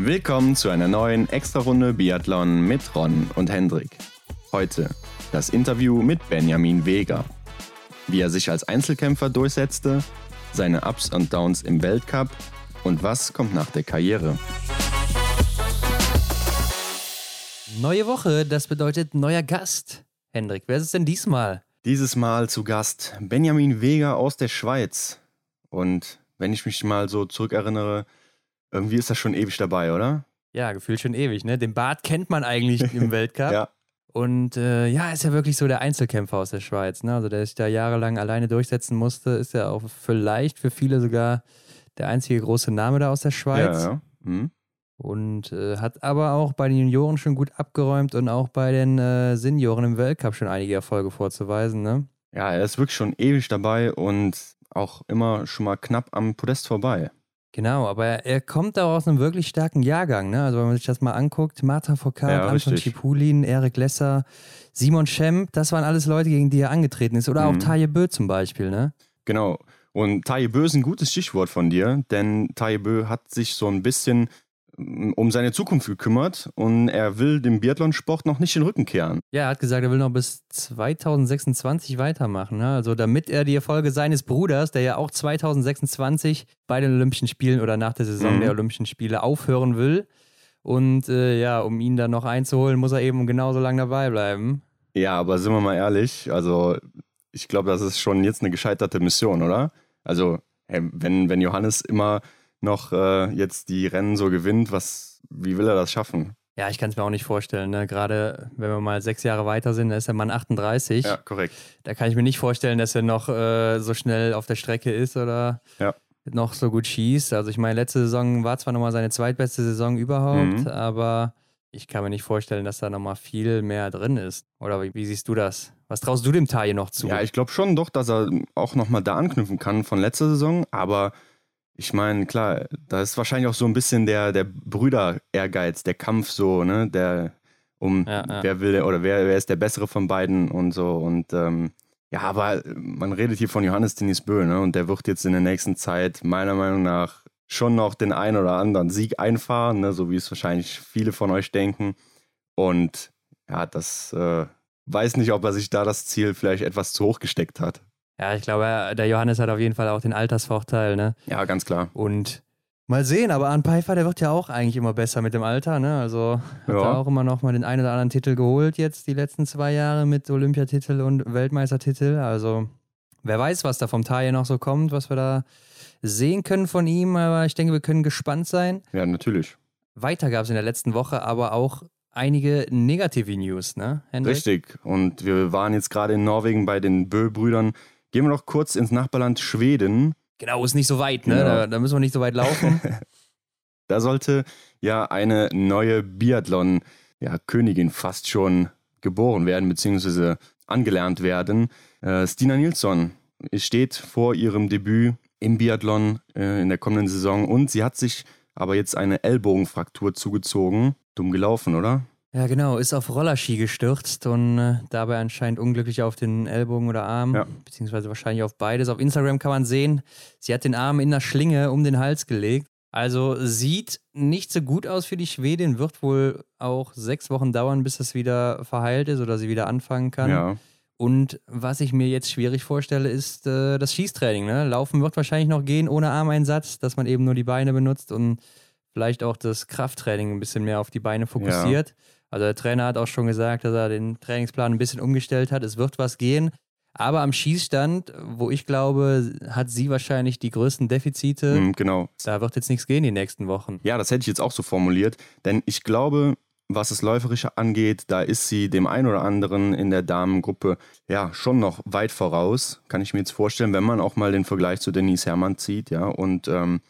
Willkommen zu einer neuen Extra-Runde Biathlon mit Ron und Hendrik. Heute das Interview mit Benjamin Weger. Wie er sich als Einzelkämpfer durchsetzte, seine Ups und Downs im Weltcup und was kommt nach der Karriere. Neue Woche, das bedeutet neuer Gast. Hendrik, wer ist es denn diesmal? Dieses Mal zu Gast Benjamin Weger aus der Schweiz. Und wenn ich mich mal so zurückerinnere, irgendwie ist das schon ewig dabei, oder? Ja, gefühlt schon ewig, ne? Den Bart kennt man eigentlich im Weltcup. ja. Und äh, ja, ist ja wirklich so der Einzelkämpfer aus der Schweiz, ne? Also der sich da jahrelang alleine durchsetzen musste, ist ja auch vielleicht für viele sogar der einzige große Name da aus der Schweiz. Ja, ja. Mhm. Und äh, hat aber auch bei den Junioren schon gut abgeräumt und auch bei den äh, Senioren im Weltcup schon einige Erfolge vorzuweisen, ne? Ja, er ist wirklich schon ewig dabei und auch immer schon mal knapp am Podest vorbei. Genau, aber er, er kommt auch aus einem wirklich starken Jahrgang. Ne? Also wenn man sich das mal anguckt, Marta Foucault, Ja, Anton. Schipulin, Erik Lesser, Simon Schemp, das waren alles Leute, gegen die er angetreten ist. Oder auch Mhm. Taje Bö zum Beispiel. Ne? Genau. Und Taye Bö ist ein gutes Stichwort von dir, denn Taye Bö hat sich so ein bisschen um seine Zukunft gekümmert und er will dem Biathlonsport noch nicht den Rücken kehren. Ja, er hat gesagt, er will noch bis 2026 weitermachen. Ne? Also damit er die Erfolge seines Bruders, der ja auch 2026 bei den Olympischen Spielen oder nach der Saison Mhm. der Olympischen Spiele aufhören will. Und äh, ja, um ihn dann noch einzuholen, muss er eben genauso lange dabei bleiben. Ja, aber sind wir mal ehrlich, also ich glaube, das ist schon jetzt eine gescheiterte Mission, oder? Also, hey, wenn, wenn Johannes immer noch äh, jetzt die Rennen so gewinnt, was, wie will er das schaffen? Ja, ich kann es mir auch nicht vorstellen. Ne? Gerade wenn wir mal sechs Jahre weiter sind, da ist der Mann 38. Ja, korrekt. Da kann ich mir nicht vorstellen, dass er noch äh, so schnell auf der Strecke ist oder Ja. noch so gut schießt. Also ich meine, letzte Saison war zwar nochmal seine zweitbeste Saison überhaupt, Mhm. aber ich kann mir nicht vorstellen, dass da nochmal viel mehr drin ist. Oder wie, wie siehst du das? Was traust du dem Taille noch zu? Ja, ich glaube schon doch, dass er auch nochmal da anknüpfen kann von letzter Saison, aber ich meine, klar, da ist wahrscheinlich auch so ein bisschen der, der Brüder-Ehrgeiz, der Kampf so, ne, der um Ja, ja. wer will oder wer, wer ist der bessere von beiden und so und ähm, ja, aber man redet hier von Johannes Denis Bö, ne, und der wird jetzt in der nächsten Zeit meiner Meinung nach schon noch den einen oder anderen Sieg einfahren, ne, so wie es wahrscheinlich viele von euch denken und ja, das äh, weiß nicht, ob er sich da das Ziel vielleicht etwas zu hoch gesteckt hat. Ja, ich glaube, er- der Johannes hat auf jeden Fall auch den Altersvorteil, ne? Ja, ganz klar. Und mal sehen, aber Arne Pfeiffer, der wird ja auch eigentlich immer besser mit dem Alter, ne? Also hat Ja. er auch immer noch mal den einen oder anderen Titel geholt jetzt die letzten zwei Jahre mit Olympiatitel und Weltmeistertitel. Also wer weiß, was da vom Taille noch so kommt, was wir da sehen können von ihm, aber ich denke, wir können gespannt sein. Ja, natürlich. Weiter gab es in der letzten Woche aber auch einige negative News, ne? Hendrik? Richtig. Und wir waren jetzt gerade in Norwegen bei den Bö-Brüdern. Gehen wir noch kurz ins Nachbarland Schweden. Genau, ist nicht so weit, ne? Genau. Da, da müssen wir nicht so weit laufen. Da sollte ja eine neue Biathlon-Königin fast schon geboren werden, beziehungsweise angelernt werden. Äh, Stina Nilsson steht vor ihrem Debüt im Biathlon äh, in der kommenden Saison und sie hat sich aber jetzt eine Ellbogenfraktur zugezogen. Dumm gelaufen, oder? Ja, genau, ist auf Rollerski gestürzt und äh, dabei anscheinend unglücklich auf den Ellbogen oder Arm, Ja. beziehungsweise wahrscheinlich auf beides. Auf Instagram kann man sehen, sie hat den Arm in der Schlinge um den Hals gelegt. Also sieht nicht so gut aus für die Schwedin, wird wohl auch sechs Wochen dauern, bis das wieder verheilt ist oder sie wieder anfangen kann. Ja. Und was ich mir jetzt schwierig vorstelle, ist äh, das Schießtraining. Ne? Laufen wird wahrscheinlich noch gehen ohne Armeinsatz, dass man eben nur die Beine benutzt und vielleicht auch das Krafttraining ein bisschen mehr auf die Beine fokussiert. Also der Trainer hat auch schon gesagt, dass er den Trainingsplan ein bisschen umgestellt hat. Es wird was gehen. Aber am Schießstand, wo ich glaube, hat sie wahrscheinlich die größten Defizite. Mhm, genau. Da wird jetzt nichts gehen die nächsten Wochen. Ja, das hätte ich jetzt auch so formuliert, denn ich glaube, was das Läuferische angeht, da ist sie dem einen oder anderen in der Damengruppe ja schon noch weit voraus, kann ich mir jetzt vorstellen, wenn man auch mal den Vergleich zu Denise Herrmann zieht, ja. Und ähm,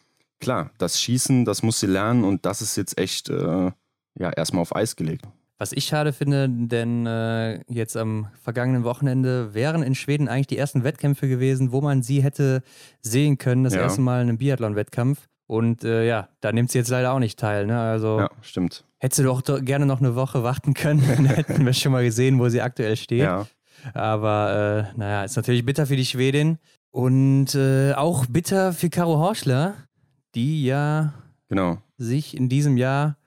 klar, das Schießen, das muss sie lernen und das ist jetzt echt äh, ja erstmal auf Eis gelegt. Was ich schade finde, denn äh, jetzt am vergangenen Wochenende wären in Schweden eigentlich die ersten Wettkämpfe gewesen, wo man sie hätte sehen können, das Ja. erste Mal in einem Biathlon-Wettkampf. Und äh, ja, da nimmt sie jetzt leider auch nicht teil. Ne? Also Ja, stimmt. hätte sie doch do- gerne noch eine Woche warten können, dann hätten wir schon mal gesehen, wo sie aktuell steht. Ja, Aber äh, naja, ist natürlich bitter für die Schwedin und äh, auch bitter für Caro Horschler, die ja genau. sich in diesem Jahr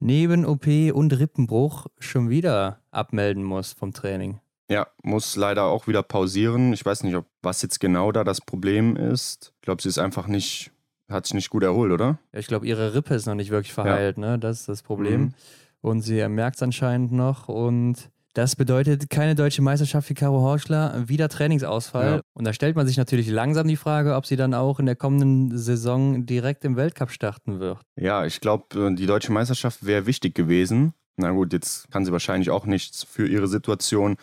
neben OP und Rippenbruch schon wieder abmelden muss vom Training. Ja, muss leider auch wieder pausieren. Ich weiß nicht, ob was jetzt genau da das Problem ist. Ich glaube, sie ist einfach nicht, hat sich nicht gut erholt, oder? Ja, ich glaube, ihre Rippe ist noch nicht wirklich verheilt, ja. ne? Das ist das Problem. Mhm. Und sie merkt es anscheinend noch und das bedeutet keine deutsche Meisterschaft für Caro Horschler, wieder Trainingsausfall. Ja. Und da stellt man sich natürlich langsam die Frage, ob sie dann auch in der kommenden Saison direkt im Weltcup starten wird. Ja, ich glaube, äh, die deutsche Meisterschaft wäre wichtig gewesen. Na gut, jetzt kann sie wahrscheinlich auch nichts für ihre Situation.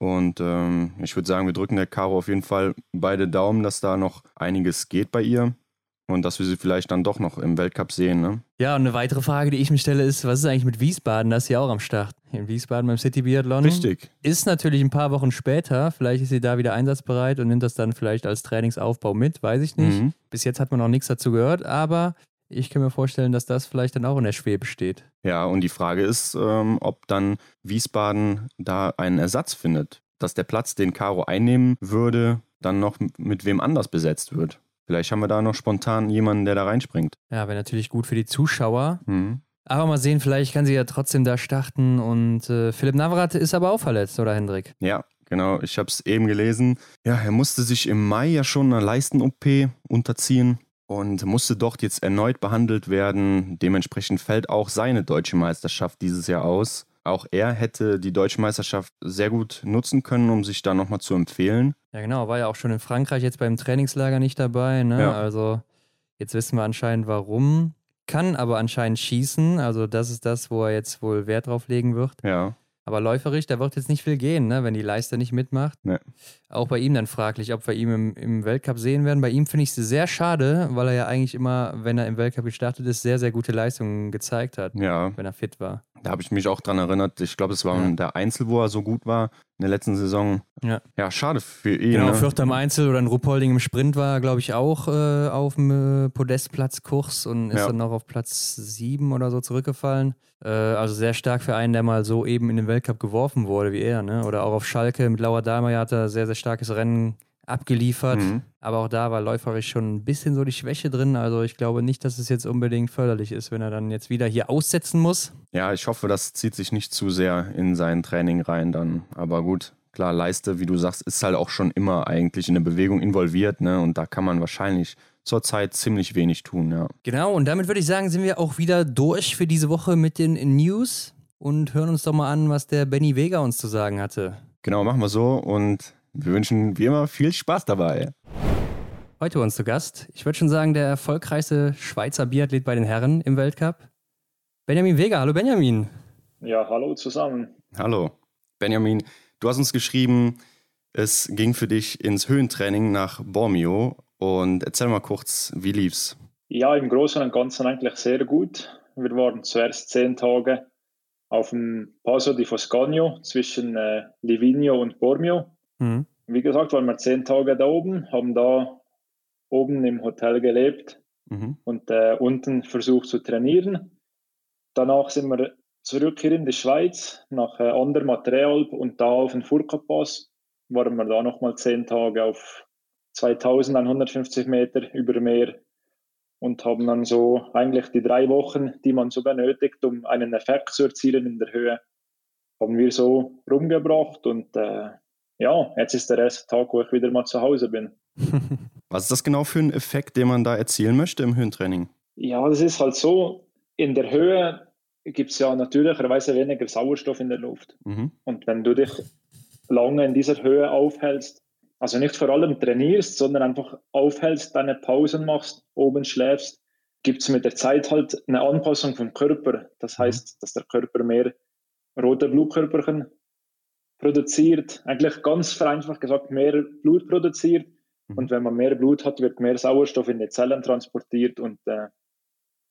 Und ähm, ich würde sagen, wir drücken der Caro auf jeden Fall beide Daumen, dass da noch einiges geht bei ihr und dass wir sie vielleicht dann doch noch im Weltcup sehen. Ne? Ja, und eine weitere Frage, die ich mir stelle, ist, was ist eigentlich mit Wiesbaden? Das ist ja auch am Start. In Wiesbaden beim City Biathlon. Richtig. Ist natürlich ein paar Wochen später. Vielleicht ist sie da wieder einsatzbereit und nimmt das dann vielleicht als Trainingsaufbau mit, weiß ich nicht. Mhm. Bis jetzt hat man noch nichts dazu gehört, aber ich kann mir vorstellen, dass das vielleicht dann auch in der Schwebe steht. Ja, und die Frage ist, ähm, ob dann Wiesbaden da einen Ersatz findet. Dass der Platz, den Caro einnehmen würde, dann noch mit wem anders besetzt wird. Vielleicht haben wir da noch spontan jemanden, der da reinspringt. Ja, wäre natürlich gut für die Zuschauer. Mhm. Aber mal sehen, vielleicht kann sie ja trotzdem da starten. Und äh, Philipp Navrat ist aber auch verletzt, oder Hendrik? Ja, genau. Ich habe es eben gelesen. Ja, er musste sich im Mai ja schon einer Leisten-OP unterziehen und musste dort jetzt erneut behandelt werden. Dementsprechend fällt auch seine deutsche Meisterschaft dieses Jahr aus. Auch er hätte die deutsche Meisterschaft sehr gut nutzen können, um sich da nochmal zu empfehlen. Ja, genau, war ja auch schon in Frankreich jetzt beim Trainingslager nicht dabei. Ne? Ja. Also jetzt wissen wir anscheinend warum. Kann aber anscheinend schießen. Also das ist das, wo er jetzt wohl Wert drauf legen wird. Ja. Aber läuferisch, da wird jetzt nicht viel gehen, ne? wenn die Leiste nicht mitmacht. Nee. Auch bei ihm dann fraglich, ob wir ihn im, im Weltcup sehen werden. Bei ihm finde ich es sehr schade, weil er ja eigentlich immer, wenn er im Weltcup gestartet ist, sehr, sehr gute Leistungen gezeigt hat, ja. wenn er fit war. Da habe ich mich auch dran erinnert. Ich glaube, es war ja. der Einzel, wo er so gut war in der letzten Saison. Ja, ja schade für ihn. Genau, ne? Vierter im Einzel oder ein Ruppolding im Sprint war, glaube ich, auch äh, auf dem äh, Podestplatzkurs und ist ja. dann noch auf Platz sieben oder so zurückgefallen. Äh, also sehr stark für einen, der mal so eben in den Weltcup geworfen wurde wie er. Ne? Oder auch auf Schalke mit Laura Dahlmeier hat er sehr, sehr starkes Rennen abgeliefert. Mhm. Aber auch da war läuferisch schon ein bisschen so die Schwäche drin. Also ich glaube nicht, dass es jetzt unbedingt förderlich ist, wenn er dann jetzt wieder hier aussetzen muss. Ja, ich hoffe, das zieht sich nicht zu sehr in sein Training rein dann. Aber gut, klar, Leiste, wie du sagst, ist halt auch schon immer eigentlich in der Bewegung involviert. Ne? Und da kann man wahrscheinlich zurzeit ziemlich wenig tun, ja. Genau, und damit würde ich sagen, sind wir auch wieder durch für diese Woche mit den News und hören uns doch mal an, was der Benny Vega uns zu sagen hatte. Genau, machen wir so und wir wünschen wie immer viel Spaß dabei. Heute bei uns zu Gast, ich würde schon sagen, der erfolgreichste Schweizer Biathlet bei den Herren im Weltcup. Benjamin Vega. Hallo Benjamin. Ja, hallo zusammen. Hallo. Benjamin, du hast uns geschrieben, es ging für dich ins Höhentraining nach Bormio. Und erzähl mal kurz, wie lief's? Ja, im Großen und Ganzen eigentlich sehr gut. Wir waren zuerst zehn Tage auf dem Passo di Foscagno zwischen äh, Livigno und Bormio. Mhm. Wie gesagt, waren wir zehn Tage da oben, haben da oben im Hotel gelebt mhm. und äh, unten versucht zu trainieren. Danach sind wir zurück hier in die Schweiz, nach äh, Andermatt-Realp und da auf den Furka-Pass waren wir da nochmal zehn Tage auf 2150 Meter über Meer und haben dann so eigentlich die drei Wochen, die man so benötigt, um einen Effekt zu erzielen in der Höhe, haben wir so rumgebracht und äh, ja, jetzt ist der erste Tag, wo ich wieder mal zu Hause bin. Was ist das genau für ein Effekt, den man da erzielen möchte im Höhentraining? Ja, das ist halt so, in der Höhe gibt es ja natürlicherweise weniger Sauerstoff in der Luft. Mhm. Und wenn du dich lange in dieser Höhe aufhältst, also nicht vor allem trainierst, sondern einfach aufhältst, deine Pausen machst, oben schläfst, gibt es mit der Zeit halt eine Anpassung vom Körper. Das mhm. heißt, dass der Körper mehr rote Blutkörperchen produziert, eigentlich ganz vereinfacht gesagt, mehr Blut produziert. Mhm. Und wenn man mehr Blut hat, wird mehr Sauerstoff in die Zellen transportiert und äh,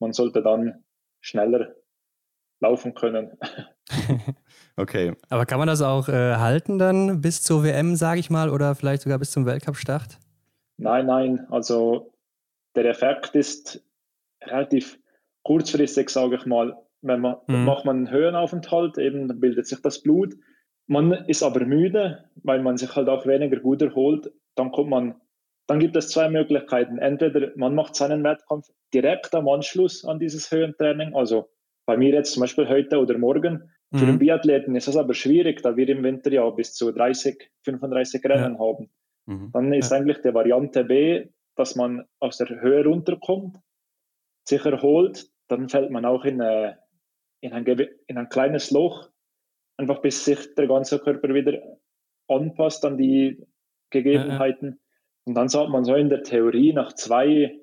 man sollte dann schneller laufen können. okay. Aber kann man das auch äh, halten dann bis zur WM, sage ich mal, oder vielleicht sogar bis zum Weltcup-Start? Nein, nein. Also der Effekt ist relativ kurzfristig, sage ich mal. Wenn man, mhm. macht man einen Höhenaufenthalt, eben bildet sich das Blut man ist aber müde, weil man sich halt auch weniger gut erholt. Dann kommt man dann gibt es zwei Möglichkeiten. Entweder man macht seinen Wettkampf direkt am Anschluss an dieses Höhentraining, also bei mir jetzt zum Beispiel heute oder morgen. Mhm. Für den Biathleten ist das aber schwierig, da wir im Winter ja bis zu 30, 35 Rennen ja. haben. Mhm. Dann ist ja. eigentlich die Variante B, dass man aus der Höhe runterkommt, sich erholt, dann fällt man auch in, eine, in, ein, in ein kleines Loch, einfach bis sich der ganze Körper wieder anpasst an die Gegebenheiten. Ja, und dann sagt man so in der Theorie, nach zwei,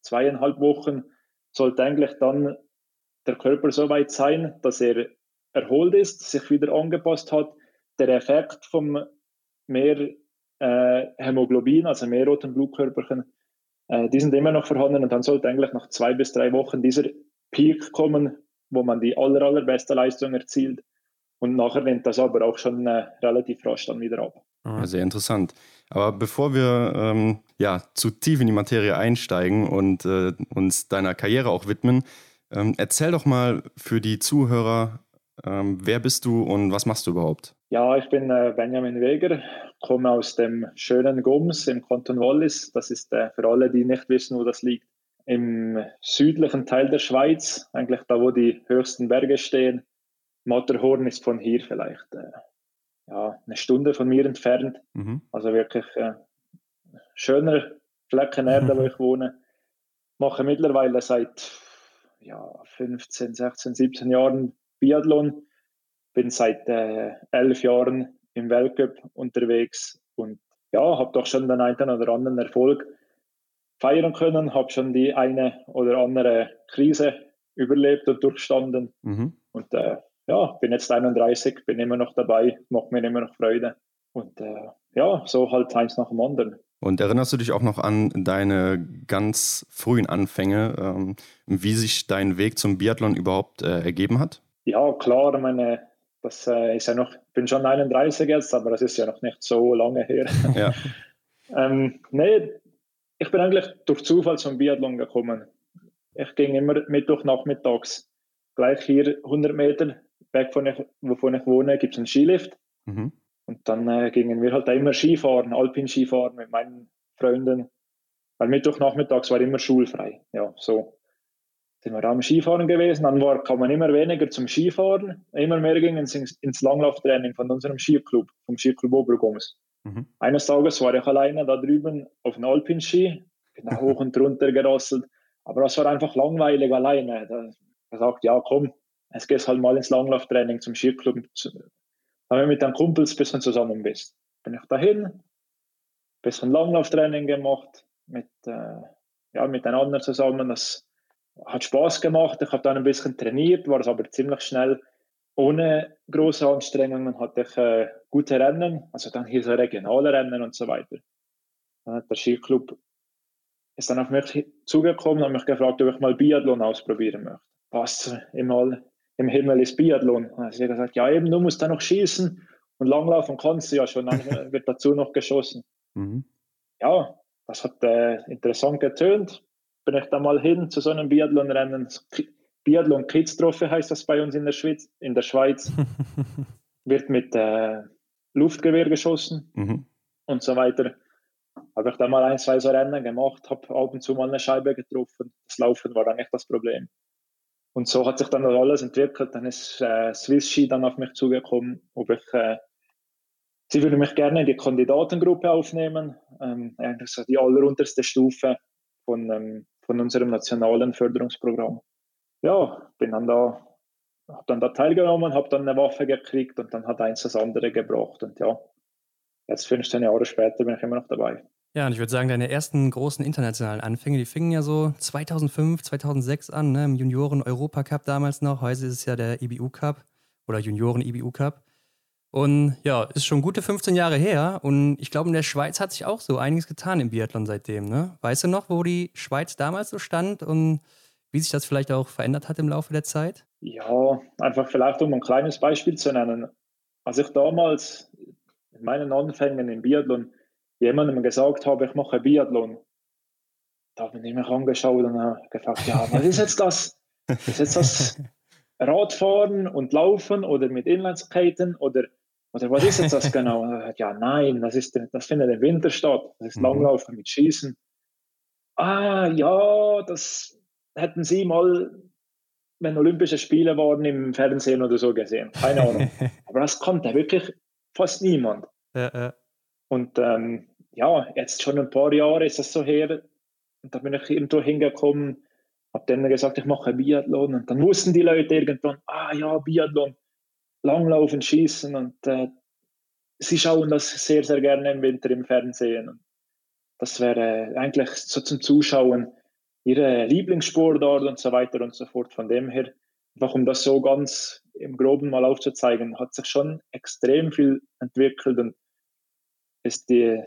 zweieinhalb Wochen sollte eigentlich dann der Körper so weit sein, dass er erholt ist, sich wieder angepasst hat. Der Effekt vom mehr äh, Hämoglobin, also mehr roten Blutkörperchen, äh, die sind immer noch vorhanden und dann sollte eigentlich nach zwei bis drei Wochen dieser Peak kommen, wo man die aller, allerbeste Leistung erzielt. Und nachher nimmt das aber auch schon äh, relativ rasch dann wieder ab. Sehr interessant. Aber bevor wir ähm, ja, zu tief in die Materie einsteigen und äh, uns deiner Karriere auch widmen, ähm, erzähl doch mal für die Zuhörer, ähm, wer bist du und was machst du überhaupt? Ja, ich bin äh, Benjamin Weger, komme aus dem schönen Gums im Kanton Wallis. Das ist äh, für alle, die nicht wissen, wo das liegt, im südlichen Teil der Schweiz, eigentlich da, wo die höchsten Berge stehen. Matterhorn ist von hier vielleicht äh, ja, eine Stunde von mir entfernt. Mhm. Also wirklich äh, schöner Flecken Erde, wo ich wohne. Mache mittlerweile seit ja, 15, 16, 17 Jahren Biathlon. Bin seit äh, elf Jahren im Weltcup unterwegs und ja, habe doch schon den einen oder anderen Erfolg feiern können, habe schon die eine oder andere Krise überlebt und durchstanden. Mhm. Und äh, ja, bin jetzt 31, bin immer noch dabei, macht mir immer noch Freude. Und äh, ja, so halt eins nach dem anderen. Und erinnerst du dich auch noch an deine ganz frühen Anfänge, ähm, wie sich dein Weg zum Biathlon überhaupt äh, ergeben hat? Ja, klar, meine, das äh, ist ja noch, ich bin schon 31 jetzt, aber das ist ja noch nicht so lange her. Ja. ähm, nee, ich bin eigentlich durch Zufall zum Biathlon gekommen. Ich ging immer Mittwoch nachmittags gleich hier 100 Meter weg von ich, wovon ich wohne, gibt es einen Skilift. Mhm. Und dann äh, gingen wir halt immer Skifahren, Alpin-Skifahren mit meinen Freunden. Weil Mittwochnachmittags war immer schulfrei. Ja, so sind wir am Skifahren gewesen. Dann war, kam man immer weniger zum Skifahren. Immer mehr ging es ins, ins Langlauftraining von unserem Skiclub, vom Skiclub Obergoms. Mhm. Eines Tages war ich alleine da drüben auf einem Alpin-Ski, bin da hoch und runter gerasselt. Aber das war einfach langweilig alleine. Da gesagt, ja komm, es geht halt mal ins Langlauftraining zum Skiclub. Wenn du mit deinen Kumpels ein bisschen zusammen bist. Bin ich dahin, ein bisschen Langlauftraining gemacht, mit, äh, ja, mit den anderen zusammen. Das hat Spaß gemacht. Ich habe dann ein bisschen trainiert, war es aber ziemlich schnell ohne große Anstrengungen hatte ich äh, gute Rennen, also dann hier so regionale Rennen und so weiter. Dann hat der Skiclub ist dann auf mich zugekommen und mich gefragt, ob ich mal Biathlon ausprobieren möchte. Was immer im Himmel ist Biathlon. Dann hat er gesagt, ja eben, du musst da noch schießen und langlaufen kannst du ja schon, dann wird dazu noch geschossen. Mhm. Ja, das hat äh, interessant getönt. Bin ich da mal hin zu so einem Biathlon-Rennen. Biathlon Kids Trophy heißt das bei uns in der Schweiz. In der Schweiz wird mit äh, Luftgewehr geschossen mhm. und so weiter. Habe ich da mal ein, zwei so Rennen gemacht, habe ab und zu mal eine Scheibe getroffen. Das Laufen war dann nicht das Problem. Und so hat sich dann alles entwickelt. Dann ist äh, Swiss Ski dann auf mich zugekommen, ob ich, äh, sie würde mich gerne in die Kandidatengruppe aufnehmen, ähm, eigentlich so die allerunterste Stufe von, ähm, von unserem nationalen Förderungsprogramm. Ja, bin dann da, habe dann da teilgenommen, habe dann eine Waffe gekriegt und dann hat eins das andere gebracht. Und ja, jetzt 15 Jahre später bin ich immer noch dabei. Ja, und ich würde sagen, deine ersten großen internationalen Anfänge, die fingen ja so 2005, 2006 an, ne, im Junioren-Europacup damals noch. Heute ist es ja der IBU-Cup oder Junioren-IBU-Cup. Und ja, ist schon gute 15 Jahre her. Und ich glaube, in der Schweiz hat sich auch so einiges getan im Biathlon seitdem. Ne? Weißt du noch, wo die Schweiz damals so stand und wie sich das vielleicht auch verändert hat im Laufe der Zeit? Ja, einfach vielleicht um ein kleines Beispiel zu nennen. Als ich damals in meinen Anfängen im Biathlon jemandem gesagt habe, ich mache Biathlon, da habe ich mich angeschaut und habe gefragt, ja, was ist jetzt das? Ist jetzt das Radfahren und Laufen oder mit Inlineskaten oder Oder was ist jetzt das genau? ja, nein, das, ist, das findet im Winter statt. Das ist mhm. Langlaufen mit Schießen. Ah, ja, das hätten Sie mal, wenn Olympische Spiele waren, im Fernsehen oder so gesehen. Keine Ahnung. Aber das kommt ja wirklich fast niemand. Ja, ja. Und ähm, ja, jetzt schon ein paar Jahre ist das so her. Und da bin ich irgendwo hingekommen, habe dann gesagt, ich mache Biathlon. Und dann wussten die Leute irgendwann, ah ja, Biathlon, Langlaufen, Schießen. Und äh, sie schauen das sehr, sehr gerne im Winter im Fernsehen. Und das wäre eigentlich so zum Zuschauen ihre Lieblingssportart und so weiter und so fort. Von dem her, einfach um das so ganz im Groben mal aufzuzeigen, hat sich schon extrem viel entwickelt und ist die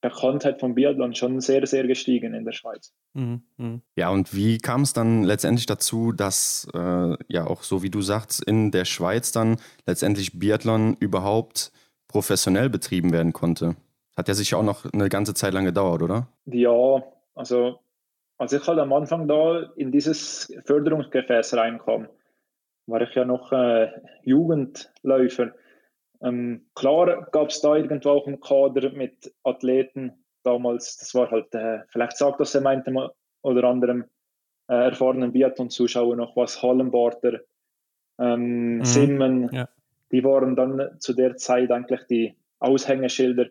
Bekanntheit von Biathlon schon sehr, sehr gestiegen in der Schweiz. Mhm, mh. Ja, und wie kam es dann letztendlich dazu, dass äh, ja auch so wie du sagst, in der Schweiz dann letztendlich Biathlon überhaupt professionell betrieben werden konnte? Hat ja sicher auch noch eine ganze Zeit lang gedauert, oder? Ja, also als ich halt am Anfang da in dieses Förderungsgefäß reinkam, war ich ja noch äh, Jugendläufer. Ähm, klar gab es da irgendwo auch einen Kader mit Athleten damals. Das war halt, äh, vielleicht sagt das der meinte oder anderem äh, erfahrenen Biathlon-Zuschauer noch was, Hallenbarter, ähm, mhm. Simmen. Ja. Die waren dann zu der Zeit eigentlich die Aushängeschilder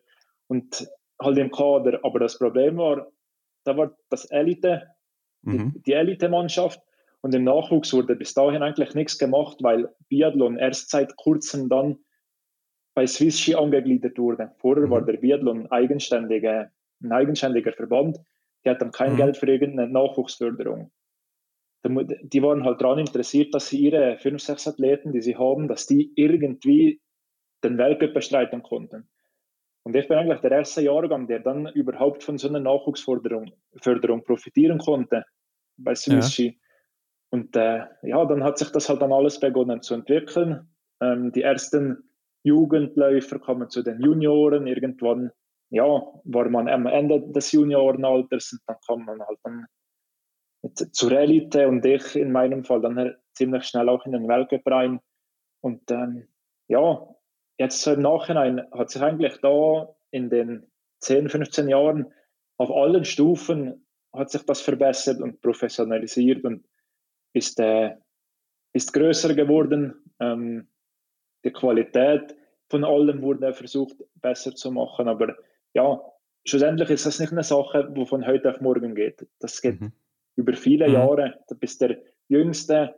und halt im Kader. Aber das Problem war, da war das Elite, mhm. die, die Elite-Mannschaft und im Nachwuchs wurde bis dahin eigentlich nichts gemacht, weil Biathlon erst seit kurzem dann bei Swiss Ski angegliedert wurde. Vorher mhm. war der Biathlon eigenständige, ein eigenständiger Verband. Die hatten kein mhm. Geld für irgendeine Nachwuchsförderung. Die waren halt daran interessiert, dass sie ihre fünf, sechs Athleten, die sie haben, dass die irgendwie den Weltcup bestreiten konnten. Und ich bin eigentlich der erste Jahrgang, der dann überhaupt von so einer Nachwuchsförderung Förderung profitieren konnte bei Swiss Ski. Ja. Und äh, ja, dann hat sich das halt dann alles begonnen zu entwickeln. Ähm, die ersten Jugendläufer kamen zu den Junioren. Irgendwann, ja, war man am Ende des Juniorenalters und dann kam man halt dann zur Elite und ich in meinem Fall dann ziemlich schnell auch in den Weltcup rein. Und ähm, ja, jetzt im Nachhinein hat sich eigentlich da in den 10, 15 Jahren auf allen Stufen hat sich das verbessert und professionalisiert und ist, äh, ist größer geworden. Ähm, die Qualität von allem wurde versucht besser zu machen. Aber ja, schlussendlich ist das nicht eine Sache, die von heute auf morgen geht. Das geht mhm. über viele mhm. Jahre, bis der jüngste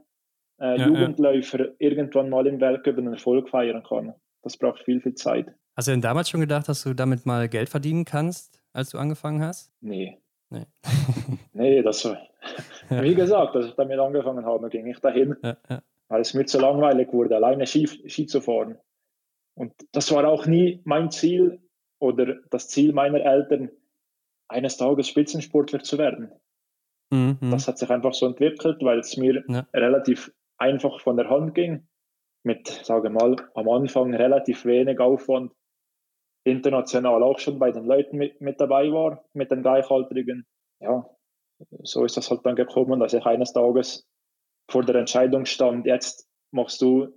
äh, ja, Jugendläufer ja. irgendwann mal im Weltcup einen Erfolg feiern kann. Das braucht viel, viel Zeit. Hast du denn damals schon gedacht, dass du damit mal Geld verdienen kannst, als du angefangen hast? Nee. Nee, nee das war, wie gesagt, als ich damit angefangen habe, ging ich dahin, ja. Weil es mir zu langweilig wurde, alleine Ski, Ski zu fahren. Und das war auch nie mein Ziel oder das Ziel meiner Eltern, eines Tages Spitzensportler zu werden. Mhm. Das hat sich einfach so entwickelt, weil es mir ja. relativ einfach von der Hand ging mit, sage mal, am Anfang relativ wenig Aufwand international auch schon bei den Leuten mit, mit dabei war, mit den Gleichaltrigen. Ja, so ist das halt dann gekommen, dass ich eines Tages vor der Entscheidung stand, jetzt machst du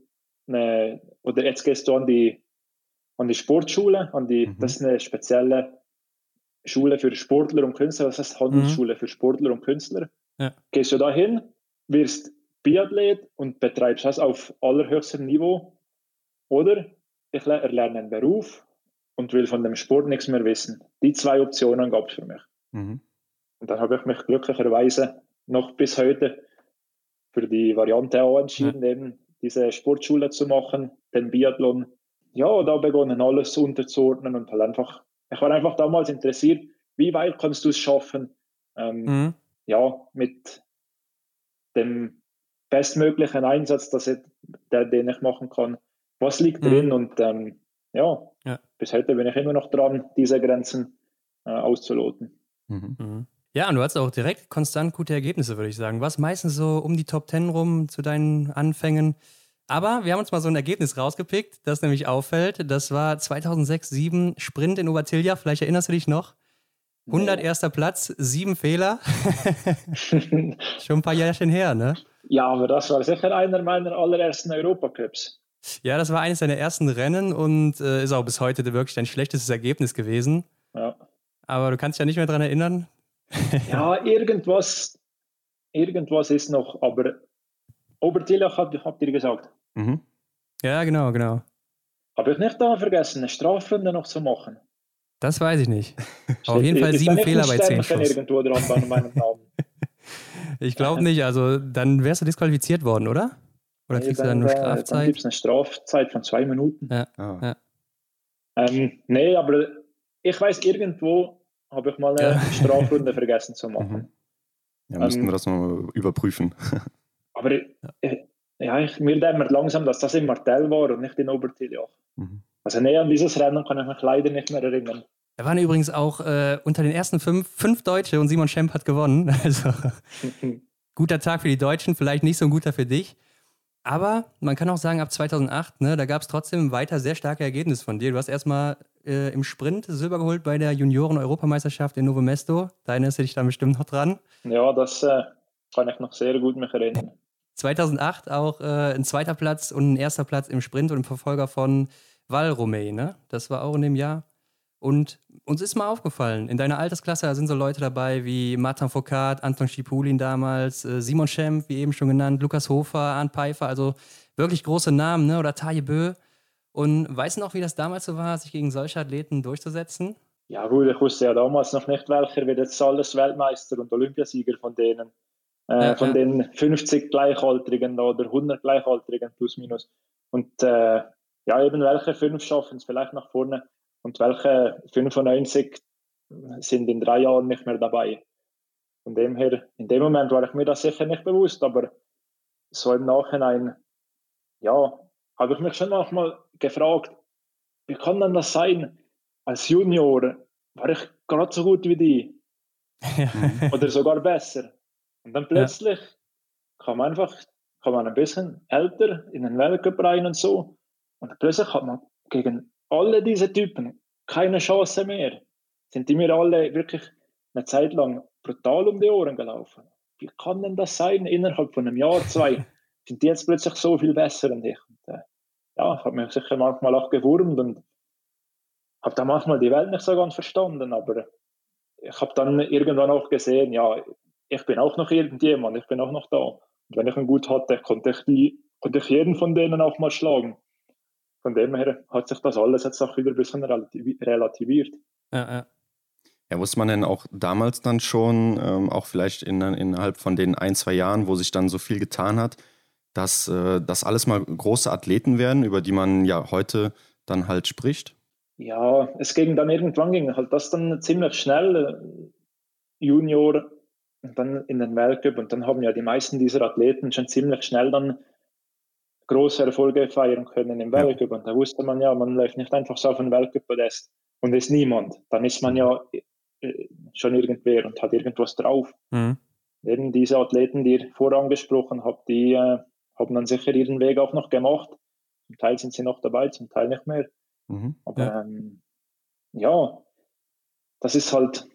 eine, oder jetzt gehst du an die, an die Sportschule, an die, mhm. das ist eine spezielle Schule für Sportler und Künstler, das heißt Handelsschule mhm. für Sportler und Künstler. Ja. Gehst du dahin, wirst Biathlet und betreibst das auf allerhöchstem Niveau. Oder ich erlerne einen Beruf und will von dem Sport nichts mehr wissen. Die zwei Optionen gab es für mich. Mhm. Und dann habe ich mich glücklicherweise noch bis heute für die Variante A entschieden, ja. eben diese Sportschule zu machen, den Biathlon. Ja, da begonnen alles unterzuordnen und halt einfach, ich war einfach damals interessiert, wie weit kannst du es schaffen, ähm, mhm. ja, mit dem bestmöglichen Einsatz, dass ich, der, den ich machen kann. Was liegt mhm. drin? Und ähm, ja, ja, bis heute bin ich immer noch dran, diese Grenzen äh, auszuloten. Mhm. Ja, und du hast auch direkt konstant gute Ergebnisse, würde ich sagen. Was meistens so um die Top 10 rum zu deinen Anfängen. Aber wir haben uns mal so ein Ergebnis rausgepickt, das nämlich auffällt. Das war 2006-7 Sprint in Obertilja. Vielleicht erinnerst du dich noch? 101. Nee. Platz, sieben Fehler. Schon ein paar Jährchen her, ne? Ja, aber das war sicher einer meiner allerersten Europacups. Ja, das war eines deiner ersten Rennen und äh, ist auch bis heute wirklich dein schlechtestes Ergebnis gewesen. Ja. Aber du kannst dich ja nicht mehr daran erinnern. Ja, irgendwas, irgendwas ist noch, aber Obertillach habt, habt ihr gesagt. Mhm. Ja, genau, genau. Habe ich nicht da vergessen, eine Strafrunde noch zu machen? Das weiß ich nicht. Auf jeden Fall sieben Fehler bei zehn Schuss. irgendwo dran bei meinem Namen. ich glaube nicht, also dann wärst du disqualifiziert worden, oder? Oder kriegst nee, du dann nur Strafzeit? Dann gibt es eine Strafzeit von zwei Minuten. Ja. Oh. ja. Ähm, nee, aber ich weiß, irgendwo habe ich mal eine ja. Strafrunde vergessen zu machen. Mhm. Ja, müssten ähm, wir das mal überprüfen. aber ich, ja, ich, mir dämmert langsam, dass das in Martell war und nicht in Obertiljach. Mhm. Also näher an dieses Rennen kann ich mich leider nicht mehr erinnern. Da waren übrigens auch äh, unter den ersten fünf, fünf Deutsche und Simon Schemp hat gewonnen. Also guter Tag für die Deutschen, vielleicht nicht so ein guter für dich. Aber man kann auch sagen, ab 2008, ne, da gab es trotzdem weiter sehr starke Ergebnisse von dir. Du hast erstmal äh, im Sprint Silber geholt bei der Junioren-Europameisterschaft in Novo Mesto. Da erinnerst du dich da bestimmt noch dran. Ja, das äh, kann ich noch sehr gut mich erinnern. 2008 auch äh, ein zweiter Platz und ein erster Platz im Sprint und im Verfolger von Val Romay, ne? Das war auch in dem Jahr. Und uns ist mal aufgefallen, in deiner Altersklasse, da sind so Leute dabei wie Martin Foucault, Anton Schipulin damals, äh, Simon Schemp, wie eben schon genannt, Lukas Hofer, Arndt Pfeiffer, also wirklich große Namen, ne? oder Taje Bö. Und weißt du noch, wie das damals so war, sich gegen solche Athleten durchzusetzen? Ja gut, ich wusste ja damals noch nicht, welcher wird jetzt alles Weltmeister und Olympiasieger von denen. Äh, ja, von ja. den 50 Gleichaltrigen oder 100 Gleichaltrigen plus minus. Und äh, ja, eben welche fünf schaffen es vielleicht nach vorne und welche 95 sind in drei Jahren nicht mehr dabei. Von dem her, in dem Moment war ich mir das sicher nicht bewusst, aber so im Nachhinein, ja, habe ich mich schon manchmal gefragt, wie kann denn das sein? Als Junior war ich gerade so gut wie die. Oder sogar besser. Und dann plötzlich ja. man einfach, kann man ein bisschen älter in den Weltcup rein und so. Und plötzlich hat man gegen alle diese Typen keine Chance mehr. Sind die mir alle wirklich eine Zeit lang brutal um die Ohren gelaufen. Wie kann denn das sein? Innerhalb von einem Jahr, zwei sind die jetzt plötzlich so viel besser und ich. Ja, ich habe mich sicher manchmal auch gewurmt und habe da manchmal die Welt nicht so ganz verstanden, aber ich habe dann irgendwann auch gesehen, ja, ich bin auch noch irgendjemand, ich bin auch noch da. Und wenn ich einen gut hatte, konnte ich, die, konnte ich jeden von denen auch mal schlagen von dem her hat sich das alles jetzt auch wieder ein bisschen relativiert. Ja, ja. Ja, wusste man denn auch damals dann schon, ähm, auch vielleicht in, innerhalb von den ein, zwei Jahren, wo sich dann so viel getan hat, dass äh, das alles mal große Athleten werden, über die man ja heute dann halt spricht? Ja, es ging dann irgendwann ging halt das dann ziemlich schnell, äh, Junior und dann in den Weltcup und dann haben ja die meisten dieser Athleten schon ziemlich schnell dann große Erfolge feiern können im Weltcup. Und da wusste man ja, man läuft nicht einfach so auf ein Weltcup-Podest und ist niemand. Dann ist man ja äh, schon irgendwer und hat irgendwas drauf. Mhm. Eben diese Athleten, die ihr vorangesprochen habt, die äh, haben dann sicher ihren Weg auch noch gemacht. Zum Teil sind sie noch dabei, zum Teil nicht mehr. Mhm. Aber ja. Ähm, ja, das ist halt,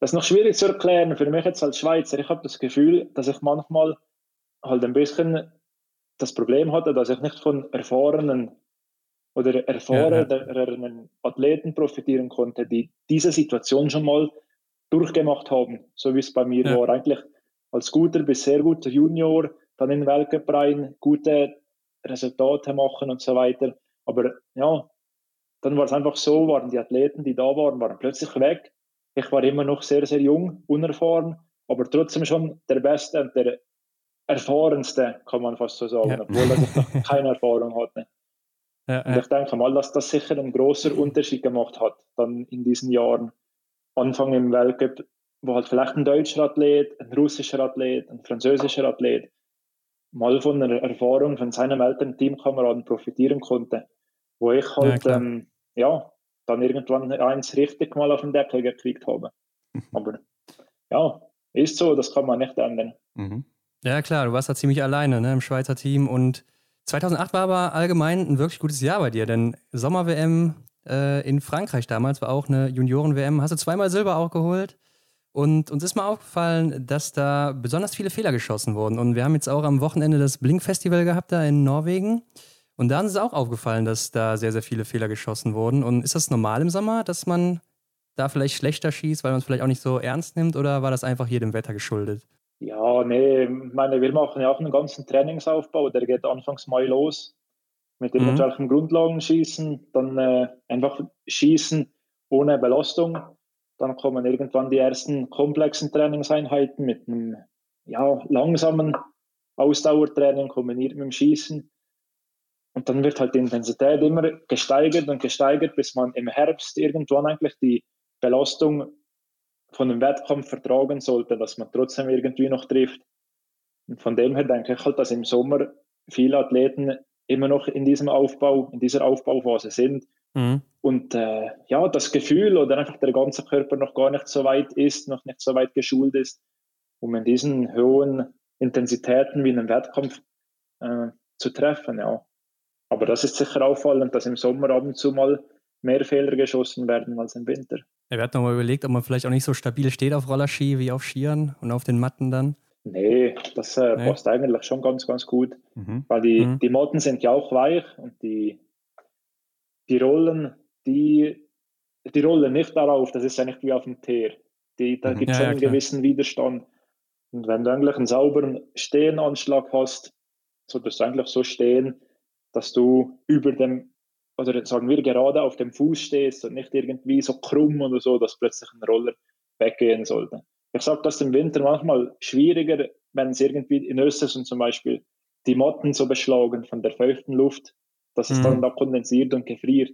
das ist noch schwierig zu erklären für mich jetzt als Schweizer. Ich habe das Gefühl, dass ich manchmal halt ein bisschen das Problem hatte, dass ich nicht von erfahrenen oder erfahrenen ja, ja. Athleten profitieren konnte, die diese Situation schon mal durchgemacht haben, so wie es bei mir war. Eigentlich als guter bis sehr guter Junior, dann in den Weltcup rein, gute Resultate machen und so weiter. Aber ja, dann war es einfach so, waren die Athleten, die da waren, waren plötzlich weg. Ich war immer noch sehr, sehr jung, unerfahren, aber trotzdem schon der Beste und der erfahrenste, kann man fast so sagen, ja. obwohl er noch keine Erfahrung hatte. Ja, und ich denke mal, dass das sicher einen großen Unterschied gemacht hat, dann in diesen Jahren. Anfang im Weltcup, wo halt vielleicht ein deutscher Athlet, ein russischer Athlet, ein französischer Athlet mal von einer Erfahrung von seinem älteren Teamkameraden profitieren konnte, wo ich halt ja, ähm, ja dann irgendwann eins richtig mal auf den Deckel gekriegt habe. Aber ja, ist so, das kann man nicht ändern. Mhm. Ja, klar, du warst da ziemlich alleine ne, im Schweizer Team und 2008 war aber allgemein ein wirklich gutes Jahr bei dir, denn Sommer-WM äh, in Frankreich damals war auch eine Junioren-WM. Hast du zweimal Silber auch geholt und uns ist mal aufgefallen, dass da besonders viele Fehler geschossen wurden. Und wir haben jetzt auch am Wochenende das Blink-Festival gehabt da in Norwegen. Und da ist es auch aufgefallen, dass da sehr, sehr viele Fehler geschossen wurden. Und ist das normal im Sommer, dass man da vielleicht schlechter schießt, weil man es vielleicht auch nicht so ernst nimmt? Oder war das einfach hier dem Wetter geschuldet? Ja, nee, ich meine, wir machen ja auch einen ganzen Trainingsaufbau, der geht anfangs Mai los mit mhm. irgendwelchen Grundlagenschießen, dann äh, einfach schießen ohne Belastung. Dann kommen irgendwann die ersten komplexen Trainingseinheiten mit einem ja, langsamen Ausdauertraining kombiniert mit dem Schießen. Und dann wird halt die Intensität immer gesteigert und gesteigert, bis man im Herbst irgendwann eigentlich die Belastung von einem Wettkampf vertragen sollte, dass man trotzdem irgendwie noch trifft. Und von dem her denke ich halt, dass im Sommer viele Athleten immer noch in diesem Aufbau, in dieser Aufbauphase sind. Mhm. Und äh, ja, das Gefühl oder einfach der ganze Körper noch gar nicht so weit ist, noch nicht so weit geschult ist, um in diesen hohen Intensitäten wie in einem Wettkampf äh, zu treffen. Ja. Aber das ist sicher auffallend, dass im Sommer ab und zu mal mehr Fehler geschossen werden als im Winter. Er wird nochmal überlegt, ob man vielleicht auch nicht so stabil steht auf Rollerski wie auf Skiern und auf den Matten dann. Nee, das äh, nee. passt eigentlich schon ganz, ganz gut. Mhm. Weil die, mhm. die Matten sind ja auch weich und die, die Rollen, die, die rollen nicht darauf, das ist eigentlich wie auf dem Teer. Die, da mhm. gibt es ja, schon einen gewissen Widerstand. Und wenn du eigentlich einen sauberen Stehenanschlag hast, solltest du eigentlich so stehen, dass du über dem oder sagen wir gerade auf dem Fuß stehst und nicht irgendwie so krumm oder so, dass plötzlich ein Roller weggehen sollte. Ich sage das im Winter manchmal schwieriger, wenn es irgendwie in Österreich zum Beispiel die Matten so beschlagen von der feuchten Luft, dass es mhm. dann da kondensiert und gefriert.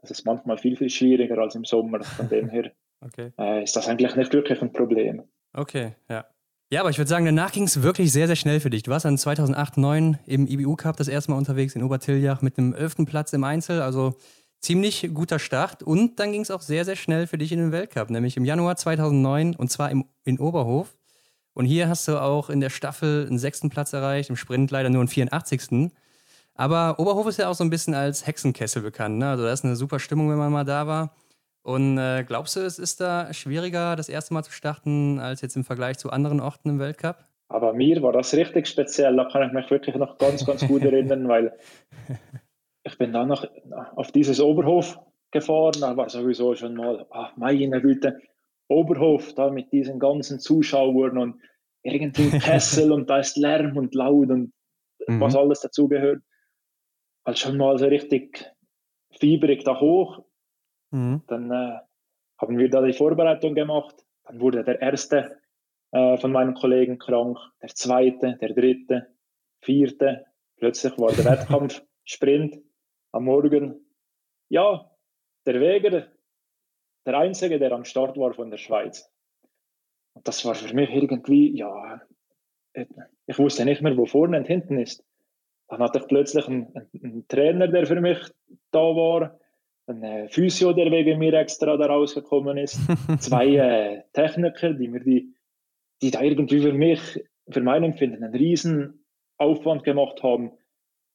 Das ist manchmal viel, viel schwieriger als im Sommer. Von dem her okay. äh, ist das eigentlich nicht wirklich ein Problem. Okay, ja. Ja, aber ich würde sagen, danach ging es wirklich sehr, sehr schnell für dich. Du warst dann 2008, 2009 im IBU Cup das erste Mal unterwegs in Obertiljach mit einem elften Platz im Einzel. Also ziemlich guter Start. Und dann ging es auch sehr, sehr schnell für dich in den Weltcup, nämlich im Januar 2009 und zwar im, in Oberhof. Und hier hast du auch in der Staffel einen sechsten Platz erreicht, im Sprint leider nur einen 84. Aber Oberhof ist ja auch so ein bisschen als Hexenkessel bekannt. Ne? Also da ist eine super Stimmung, wenn man mal da war. Und äh, glaubst du, es ist da schwieriger, das erste Mal zu starten, als jetzt im Vergleich zu anderen Orten im Weltcup? Aber mir war das richtig speziell. Da kann ich mich wirklich noch ganz, ganz gut erinnern, weil ich bin dann noch auf dieses Oberhof gefahren. Da war sowieso schon mal, ach meine Güte, Oberhof da mit diesen ganzen Zuschauern und irgendwie Kessel und da ist Lärm und laut und mhm. was alles dazugehört. Also schon mal so richtig fieberig da hoch Mhm. Dann äh, haben wir da die Vorbereitung gemacht. Dann wurde der erste äh, von meinen Kollegen krank, der zweite, der dritte, vierte. Plötzlich war der Wettkampf Sprint am Morgen. Ja, der Weger, der einzige, der am Start war von der Schweiz. Und das war für mich irgendwie, ja, ich wusste nicht mehr, wo vorne und hinten ist. Dann hatte ich plötzlich einen, einen Trainer, der für mich da war ein äh, Physio, der wegen mir extra da rausgekommen ist, zwei äh, Techniker, die mir die, die da irgendwie für mich, für mein Empfinden, einen riesen Aufwand gemacht haben,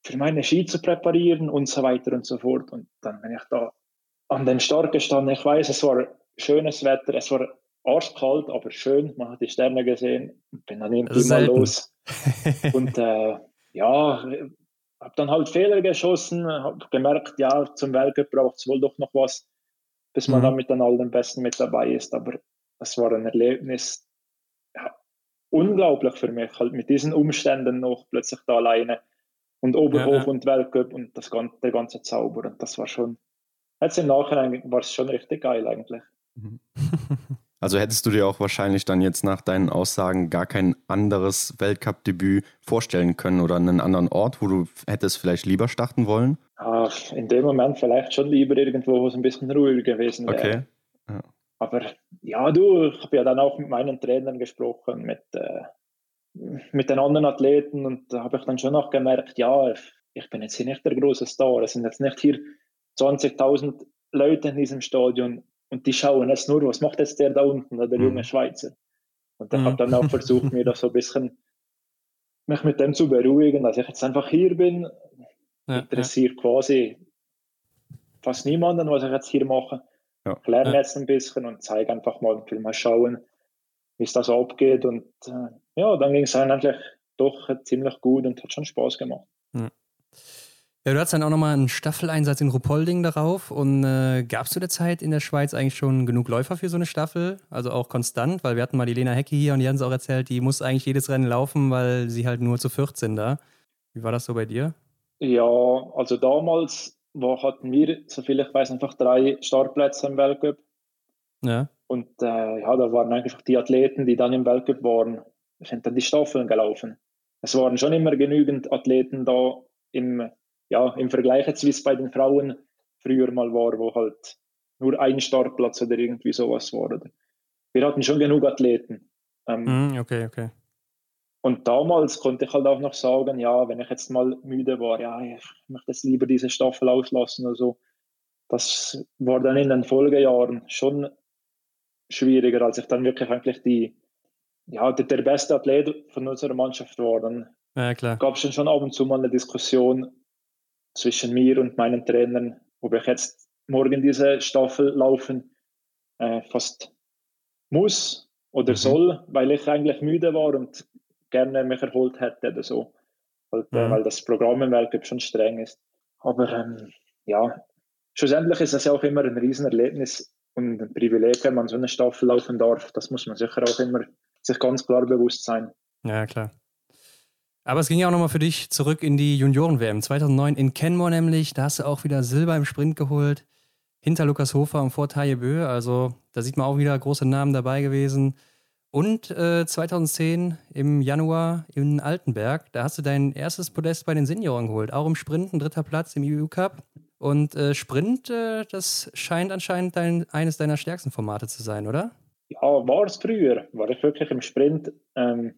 für meine Ski zu präparieren und so weiter und so fort. Und dann bin ich da an den Start gestanden. Ich weiß, es war schönes Wetter, es war arschkalt, aber schön. Man hat die Sterne gesehen und bin dann irgendwie mal los. und äh, ja, habe dann halt Fehler geschossen, habe gemerkt, ja, zum Weltcup braucht es wohl doch noch was, bis man mhm. dann mit den allen Besten mit dabei ist. Aber das war ein Erlebnis, ja, unglaublich für mich, halt mit diesen Umständen noch plötzlich da alleine und Oberhof ja, ja. und Weltcup und das ganze, der ganze Zauber. Und das war schon, jetzt im Nachhinein war es schon richtig geil eigentlich. Mhm. Also hättest du dir auch wahrscheinlich dann jetzt nach deinen Aussagen gar kein anderes Weltcup-Debüt vorstellen können oder einen anderen Ort, wo du hättest vielleicht lieber starten wollen? Ach, in dem Moment vielleicht schon lieber irgendwo, wo es ein bisschen ruhiger gewesen wäre. Okay. Ja. Aber ja, du, ich habe ja dann auch mit meinen Trainern gesprochen, mit, äh, mit den anderen Athleten und da habe ich dann schon auch gemerkt, ja, ich bin jetzt hier nicht der große Star. Es sind jetzt nicht hier 20.000 Leute in diesem Stadion und die schauen jetzt nur, was macht jetzt der da unten, der mhm. junge Schweizer. Und ich mhm. habe dann auch versucht, mir das so ein bisschen mich mit dem zu beruhigen, dass ich jetzt einfach hier bin, interessiert quasi fast niemanden, was ich jetzt hier mache. Ja, ich lerne jetzt ein bisschen und zeige einfach mal und will mal schauen, wie es da so abgeht. Und äh, ja, dann ging es eigentlich doch ziemlich gut und hat schon Spaß gemacht. Ja, du hattest dann auch nochmal einen Staffeleinsatz in Ruppolding darauf. Und äh, gab es zu der Zeit in der Schweiz eigentlich schon genug Läufer für so eine Staffel? Also auch konstant? Weil wir hatten mal die Lena Hecke hier und die haben es auch erzählt, die muss eigentlich jedes Rennen laufen, weil sie halt nur zu 14 da. Wie war das so bei dir? Ja, also damals war, hatten wir, soviel ich weiß, einfach drei Startplätze im Weltcup. Ja. Und äh, ja, da waren einfach die Athleten, die dann im Weltcup waren, sind dann die Staffeln gelaufen. Es waren schon immer genügend Athleten da im, ja, im Vergleich jetzt, wie es bei den Frauen früher mal war, wo halt nur ein Startplatz oder irgendwie sowas war. Wir hatten schon genug Athleten. Ähm, mm, okay, okay. Und damals konnte ich halt auch noch sagen, ja, wenn ich jetzt mal müde war, ja, ich möchte jetzt lieber diese Staffel auslassen oder so. Das war dann in den Folgejahren schon schwieriger, als ich dann wirklich eigentlich die, ja, der, der beste Athlet von unserer Mannschaft war. Dann ja, gab es schon ab und zu mal eine Diskussion zwischen mir und meinen Trainern, ob ich jetzt morgen diese Staffel laufen äh, fast muss oder mhm. soll, weil ich eigentlich müde war und gerne mich erholt hätte oder so. Halt, äh, mhm. Weil das Programm im Weltcup schon streng ist. Aber ähm, ja, schlussendlich ist es ja auch immer ein Riesenerlebnis und ein Privileg, wenn man so eine Staffel laufen darf. Das muss man sicher auch immer sich ganz klar bewusst sein. Ja, klar. Aber es ging ja auch nochmal für dich zurück in die Junioren-WM 2009 in Kenmore nämlich. Da hast du auch wieder Silber im Sprint geholt. Hinter Lukas Hofer und vor Taje Bö. Also da sieht man auch wieder große Namen dabei gewesen. Und äh, 2010 im Januar in Altenberg, da hast du dein erstes Podest bei den Senioren geholt. Auch im Sprint, ein dritter Platz im EU Cup. Und äh, Sprint, äh, das scheint anscheinend dein, eines deiner stärksten Formate zu sein, oder? Ja, war es früher. War ich wirklich im Sprint, ähm,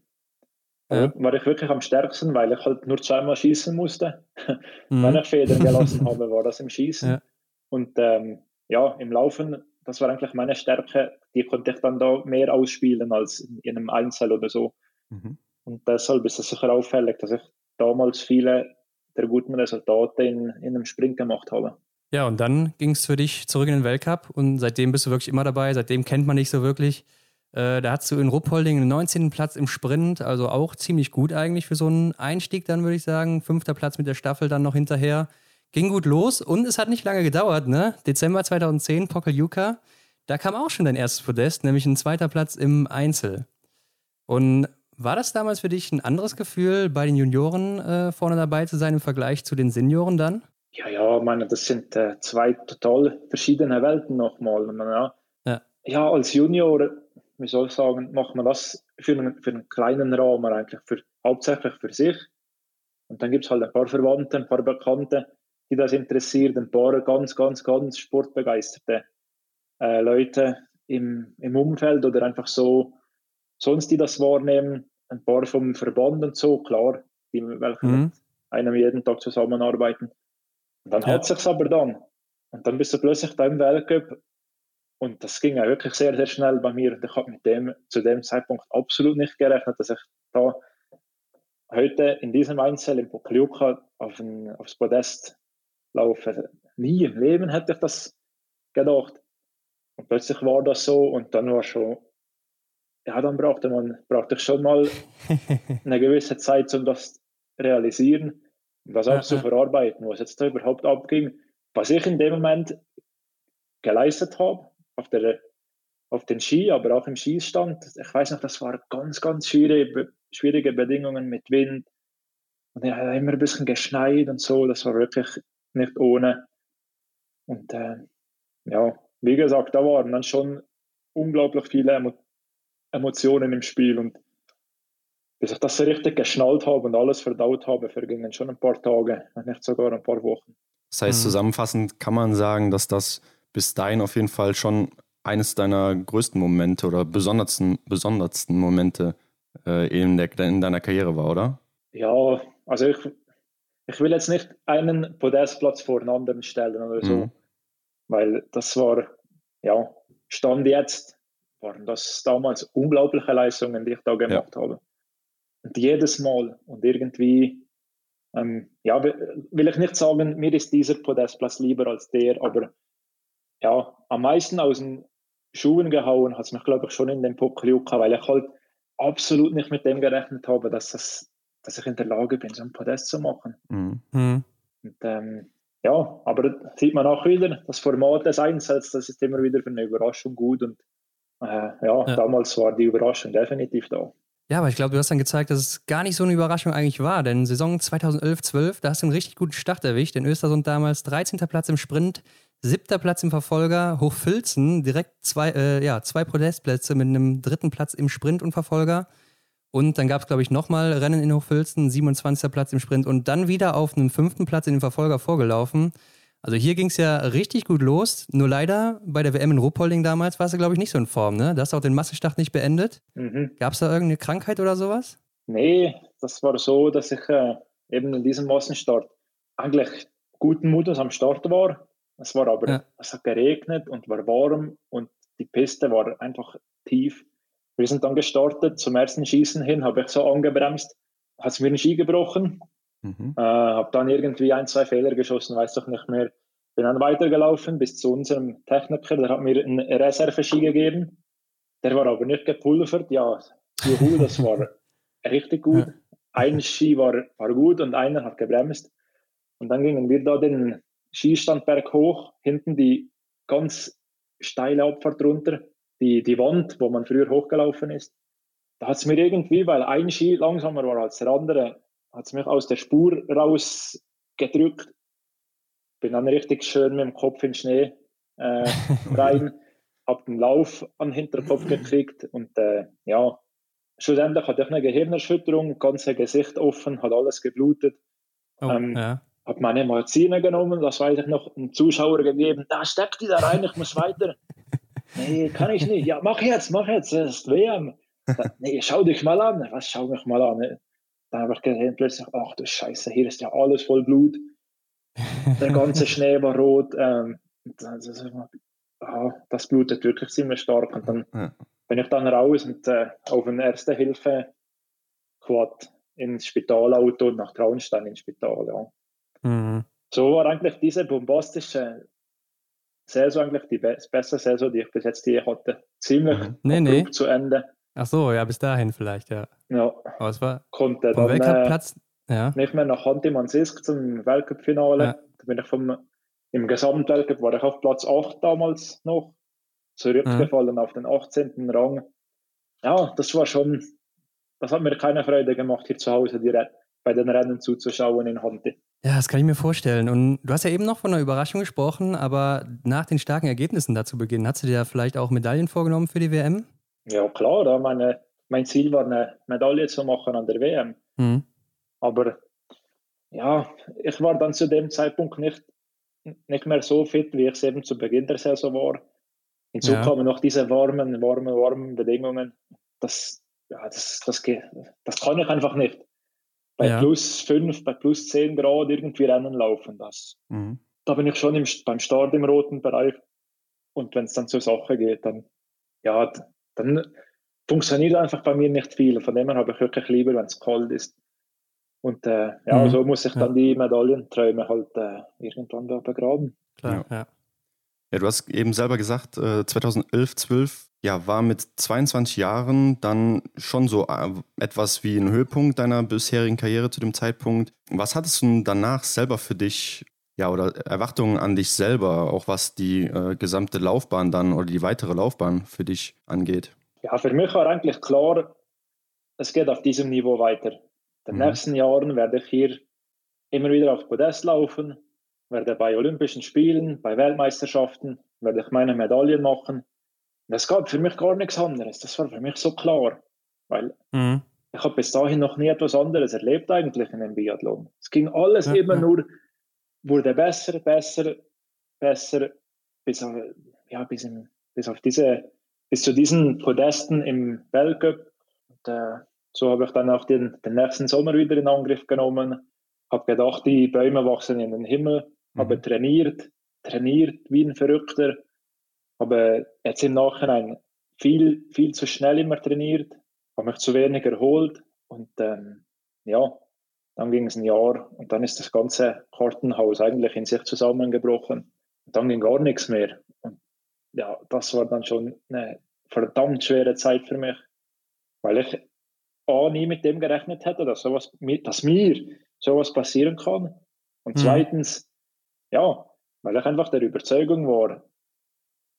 ja. war ich wirklich am stärksten, weil ich halt nur zweimal schießen musste. Mhm. Wenn ich Federn gelassen habe, war das im Schießen. Ja. Und ähm, ja, im Laufen das war eigentlich meine Stärke. Die konnte ich dann da mehr ausspielen als in einem Einzel oder so. Mhm. Und deshalb ist es sicher auffällig, dass ich damals viele der guten Resultate in, in einem Sprint gemacht habe. Ja, und dann ging es für dich zurück in den Weltcup und seitdem bist du wirklich immer dabei. Seitdem kennt man dich so wirklich. Äh, da hast du in Ruppolding einen 19. Platz im Sprint, also auch ziemlich gut eigentlich für so einen Einstieg, dann würde ich sagen. Fünfter Platz mit der Staffel dann noch hinterher. Ging gut los und es hat nicht lange gedauert, ne? Dezember 2010, Pokeljuka. Da kam auch schon dein erstes Podest, nämlich ein zweiter Platz im Einzel. Und war das damals für dich ein anderes Gefühl, bei den Junioren äh, vorne dabei zu sein im Vergleich zu den Senioren dann? Ja, ja, ich meine, das sind äh, zwei total verschiedene Welten nochmal. Ja, ja. ja, als Junior, wie soll ich sagen, macht man das für einen, für einen kleinen Rahmen eigentlich, für, hauptsächlich für sich. Und dann gibt es halt ein paar Verwandte, ein paar Bekannte, die das interessiert, ein paar ganz, ganz, ganz sportbegeisterte äh, Leute im, im Umfeld oder einfach so sonst, die das wahrnehmen, ein paar vom Verband und so, klar, die welche mhm. mit einem jeden Tag zusammenarbeiten. Und dann ja. hat sich's aber dann. Und dann bist du plötzlich da im Weltcup und das ging ja wirklich sehr, sehr schnell bei mir. Und ich habe mit dem zu dem Zeitpunkt absolut nicht gerechnet, dass ich da heute in diesem Einzel im Pokljuka auf aufs Podest laufen. Nie im Leben hätte ich das gedacht. Und plötzlich war das so und dann war schon, ja, dann brauchte man, brauchte ich schon mal eine gewisse Zeit, um das realisieren und das auch zu verarbeiten, was jetzt da überhaupt abging. Was ich in dem Moment geleistet habe, auf, der, auf den Ski, aber auch im Schießstand, ich weiß noch, das waren ganz, ganz schwierige, schwierige Bedingungen mit Wind. Und ja, immer ein bisschen geschneit und so, das war wirklich nicht ohne. Und äh, ja, wie gesagt, da waren dann schon unglaublich viele Emo Emotionen im Spiel und bis ich das so richtig geschnallt habe und alles verdaut habe, vergingen schon ein paar Tage, nicht sogar ein paar Wochen. Das heißt, mhm. zusammenfassend kann man sagen, dass das bis dahin auf jeden Fall schon eines deiner größten Momente oder besondersten, besondersten Momente äh, in, der, in deiner Karriere war, oder? Ja, also ich, ich will jetzt nicht einen Podestplatz vor den anderen stellen oder so, mhm. weil das war, ja, Stand jetzt, waren das damals unglaubliche Leistungen, die ich da gemacht ja. habe. Und jedes Mal und irgendwie, ähm, ja, will ich nicht sagen, mir ist dieser Podestplatz lieber als der, aber ja, am meisten aus den Schuhen gehauen hat es mich, glaube ich, schon in den Pokljuka, weil ich halt absolut nicht mit dem gerechnet habe, dass das dass ich in der Lage bin, so ein Podest zu machen. Mhm. mhm. Und, ähm, ja, aber sieht man auch wieder, das Format des Einsatzes, das ist immer wieder für eine Überraschung gut und äh, ja, ja, damals war die Überraschung definitiv da. Ja, aber ich glaube, du hast dann gezeigt, dass es gar nicht so eine Überraschung eigentlich war, denn Saison 2011-12, da hast du einen richtig guten Start erwischt. In Östersund damals 13. Platz im Sprint, siebter Platz im Verfolger, Hochfilzen direkt zwei, äh, ja, zwei Podestplätze mit einem dritten Platz im Sprint und Verfolger. Und dann gab es, glaube ich, nochmal Rennen in Hochfilzen, 27. Platz im Sprint und dann wieder auf einem fünften Platz in den Verfolger vorgelaufen. Also hier ging es ja richtig gut los. Nur leider bei der WM in Ruppolding damals warst du, glaube ich, nicht so in Form. Ne? Da hast du auch den Massenstart nicht beendet. Mhm. Gab es da irgendeine Krankheit oder sowas? Nee, das war so, dass ich äh, eben in diesem Massenstart eigentlich guten Mutes am Start war. Es war aber, ja. es hat geregnet und war warm und die Piste war einfach tief. Wir sind dann gestartet, zum ersten Schießen hin, habe ich so angebremst, hat es mir einen Ski gebrochen, mhm. äh, habe dann irgendwie ein, zwei Fehler geschossen, weiß doch nicht mehr. Bin dann weitergelaufen bis zu unserem Techniker, der hat mir einen Reserve-Ski gegeben. Der war aber nicht gepulvert, ja, juhu, das war richtig gut. Ein Ski war, war gut und einer hat gebremst. Und dann gingen wir da den Skistandberg hoch, hinten die ganz steile Abfahrt runter die, die Wand, wo man früher hochgelaufen ist. Da hat es mir irgendwie, weil ein Ski langsamer war als der andere, hat es mich aus der Spur rausgedrückt. Bin dann richtig schön mit dem Kopf in den Schnee äh, rein, habe den Lauf an den Hinterkopf gekriegt und äh, ja, schlussendlich hatte ich eine Gehirnerschütterung, ganze Gesicht offen, hat alles geblutet. Oh, ähm, ja. Habe meine Magazine genommen, das weiß ich noch, einem Zuschauer gegeben, da steckt die da rein, ich muss weiter. Nee, kann ich nicht. Ja, mach jetzt, mach jetzt, es ist WM. nee, schau dich mal an. Was, schau mich mal an. Dann habe ich gesehen, plötzlich, ach du Scheiße, hier ist ja alles voll Blut. Der ganze Schnee war rot. Ähm, das, das blutet wirklich ziemlich stark. Und dann ja. bin ich dann raus und äh, auf ein Erste-Hilfe-Quad ins Spitalauto und nach Traunstein ins Spital. Ja. Mhm. So war eigentlich diese bombastische Saison eigentlich die be beste Saison, die ich bis jetzt je hatte. Ziemlich mhm. nee, nee. zu Ende. Ach so, ja, bis dahin vielleicht, ja. Ja. Aber es war konnte vom Weltcup-Platz äh, ja. nicht mehr nach Hanti-Mansisk zum Weltcup-Finale. Ja. Da bin ich vom, im Gesamtweltcup war ich auf Platz 8 damals noch, zurückgefallen mhm. auf den 18. Rang. Ja, das war schon, das hat mir keine Freude gemacht, hier zu Hause die, bei den Rennen zuzuschauen in Hanti. Ja, das kann ich mir vorstellen. Und du hast ja eben noch von einer Überraschung gesprochen, aber nach den starken Ergebnissen dazu beginnen, hast du dir vielleicht auch Medaillen vorgenommen für die WM? Ja, klar. Meine, mein Ziel war, eine Medaille zu machen an der WM. Mhm. Aber ja, ich war dann zu dem Zeitpunkt nicht, nicht mehr so fit, wie ich es eben zu Beginn der Saison war. Hinzu ja. kamen noch diese warmen, warmen, warmen Bedingungen. Das, ja, das, das, das kann ich einfach nicht bei ja. plus 5, bei plus 10 Grad irgendwie Rennen laufen. Das. Mhm. Da bin ich schon im, beim Start im roten Bereich. Und wenn es dann zur Sache geht, dann, ja, dann funktioniert einfach bei mir nicht viel. Von dem her habe ich wirklich lieber, wenn es kalt ist. Und äh, ja, mhm. so muss ich dann die Medaillenträume halt äh, irgendwann da begraben. Klar, ja. ja. du hast eben selber gesagt, äh, 2011, 12 ja, war mit 22 Jahren dann schon so äh, etwas wie ein Höhepunkt deiner bisherigen Karriere zu dem Zeitpunkt. Was hattest du danach selber für dich, ja, oder Erwartungen an dich selber, auch was die äh, gesamte Laufbahn dann oder die weitere Laufbahn für dich angeht? Ja, für mich war eigentlich klar, es geht auf diesem Niveau weiter. In den mhm. nächsten Jahren werde ich hier immer wieder auf Podest laufen, werde bei Olympischen Spielen, bei Weltmeisterschaften, werde ich meine Medaillen machen das gab für mich gar nichts anderes. Das war für mich so klar. Weil mhm. ich habe bis dahin noch nie etwas anderes erlebt eigentlich in einem Biathlon. Es ging alles ja, immer ja. nur, wurde besser, besser, besser, bis, auf, ja, bis, in, bis auf diese, bis zu diesen Podesten im Weltcup. Und, äh, so habe ich dann auch den, den nächsten Sommer wieder in Angriff genommen. Habe gedacht, die Bäume wachsen in den Himmel. Mhm. Habe trainiert, trainiert wie ein Verrückter aber jetzt im Nachhinein viel, viel zu schnell immer trainiert, habe mich zu wenig erholt und ähm, ja, dann ging es ein Jahr und dann ist das ganze Kartenhaus eigentlich in sich zusammengebrochen. Und dann ging gar nichts mehr. Und ja, das war dann schon eine verdammt schwere Zeit für mich, weil ich A, nie mit dem gerechnet hätte, dass, sowas, dass mir sowas passieren kann. Und mhm. zweitens, ja, weil ich einfach der Überzeugung war,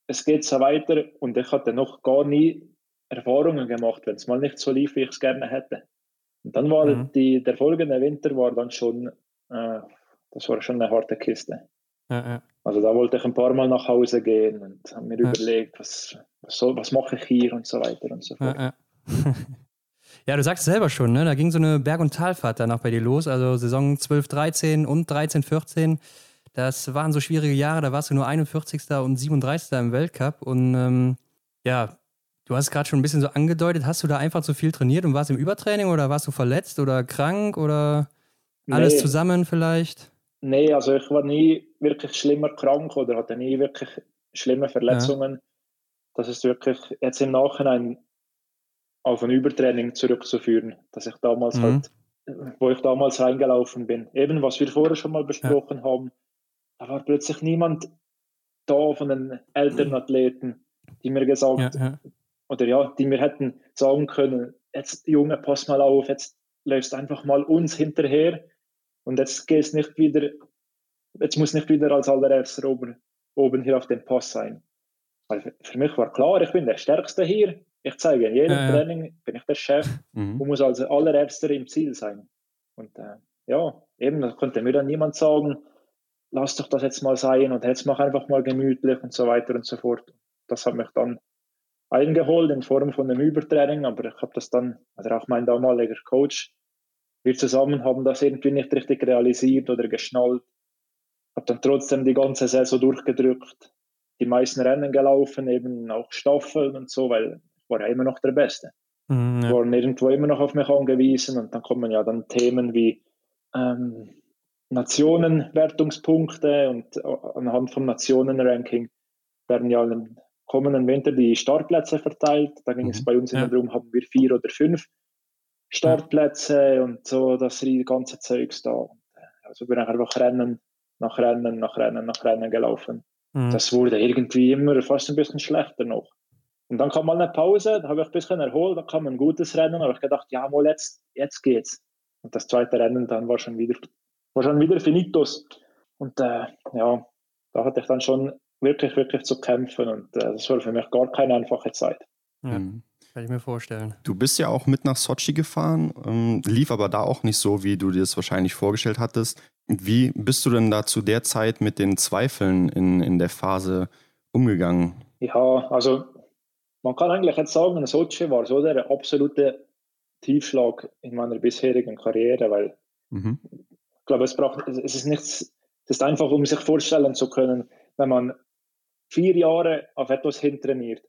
es geht so weiter und ich hatte noch gar nie Erfahrungen gemacht, wenn es mal nicht so lief, wie ich es gerne hätte. Und dann war mhm. die, der folgende Winter war dann schon, äh, das war schon eine harte Kiste. Ja, ja. Also da wollte ich ein paar Mal nach Hause gehen und habe mir ja. überlegt, was, was, soll, was mache ich hier und so weiter und so fort. Ja, du sagst es selber schon, ne? da ging so eine Berg- und Talfahrt danach bei dir los. Also Saison 12, 13 und 13, 14. Das waren so schwierige Jahre, da warst du nur 41. und 37. im Weltcup. Und ähm, ja, du hast gerade schon ein bisschen so angedeutet. Hast du da einfach zu viel trainiert und warst im Übertraining oder warst du verletzt oder krank oder alles nee. zusammen vielleicht? Nee, also ich war nie wirklich schlimmer krank oder hatte nie wirklich schlimme Verletzungen. Ja. Das ist wirklich jetzt im Nachhinein auf ein Übertraining zurückzuführen, dass ich damals mhm. halt, wo ich damals reingelaufen bin. Eben, was wir vorher schon mal besprochen ja. haben, da war plötzlich niemand da von den älteren Athleten, die mir gesagt, ja. Oder ja, die mir hätten sagen können, jetzt Junge, pass mal auf, jetzt läufst einfach mal uns hinterher und jetzt gehst nicht wieder, jetzt muss nicht wieder als allererster oben, oben hier auf dem Pass sein. Weil für mich war klar, ich bin der Stärkste hier, ich zeige in jedem äh, Training, bin ich der Chef mhm. und muss als allererster im Ziel sein. Und äh, ja, eben, da konnte mir dann niemand sagen, lass doch das jetzt mal sein und jetzt mach einfach mal gemütlich und so weiter und so fort. Das hat mich dann eingeholt in Form von einem Übertraining, aber ich habe das dann, also auch mein damaliger Coach, wir zusammen haben das irgendwie nicht richtig realisiert oder geschnallt. Habe dann trotzdem die ganze Saison durchgedrückt, die meisten Rennen gelaufen, eben auch Staffeln und so, weil war ja immer noch der Beste. Mhm, ja. Waren irgendwo immer noch auf mich angewiesen und dann kommen ja dann Themen wie ähm, Nationenwertungspunkte und anhand vom Nationenranking werden ja kommenden Winter die Startplätze verteilt. Da ging mhm. es bei uns immer darum, haben wir vier oder fünf Startplätze und so das ganze Zeugs da. Also bin ich einfach Rennen nach Rennen nach Rennen nach Rennen gelaufen. Mhm. Das wurde irgendwie immer fast ein bisschen schlechter noch. Und dann kam mal eine Pause, da habe ich ein bisschen erholt, da kam ein gutes Rennen, aber ich gedacht, ja, mal jetzt, jetzt geht's. Und das zweite Rennen dann war schon wieder, war schon wieder finitos. Und äh, ja, da hatte ich dann schon wirklich, wirklich zu kämpfen und äh, das war für mich gar keine einfache Zeit. Ja, mhm. kann ich mir vorstellen. Du bist ja auch mit nach Sochi gefahren, ähm, lief aber da auch nicht so, wie du dir das wahrscheinlich vorgestellt hattest. Wie bist du denn da zu der Zeit mit den Zweifeln in, in der Phase umgegangen? Ja, also man kann eigentlich jetzt sagen, Sochi war so der absolute Tiefschlag in meiner bisherigen Karriere, weil mhm. ich glaube, es, braucht, es ist nichts, es ist einfach, um sich vorstellen zu können, wenn man vier Jahre auf etwas hintrainiert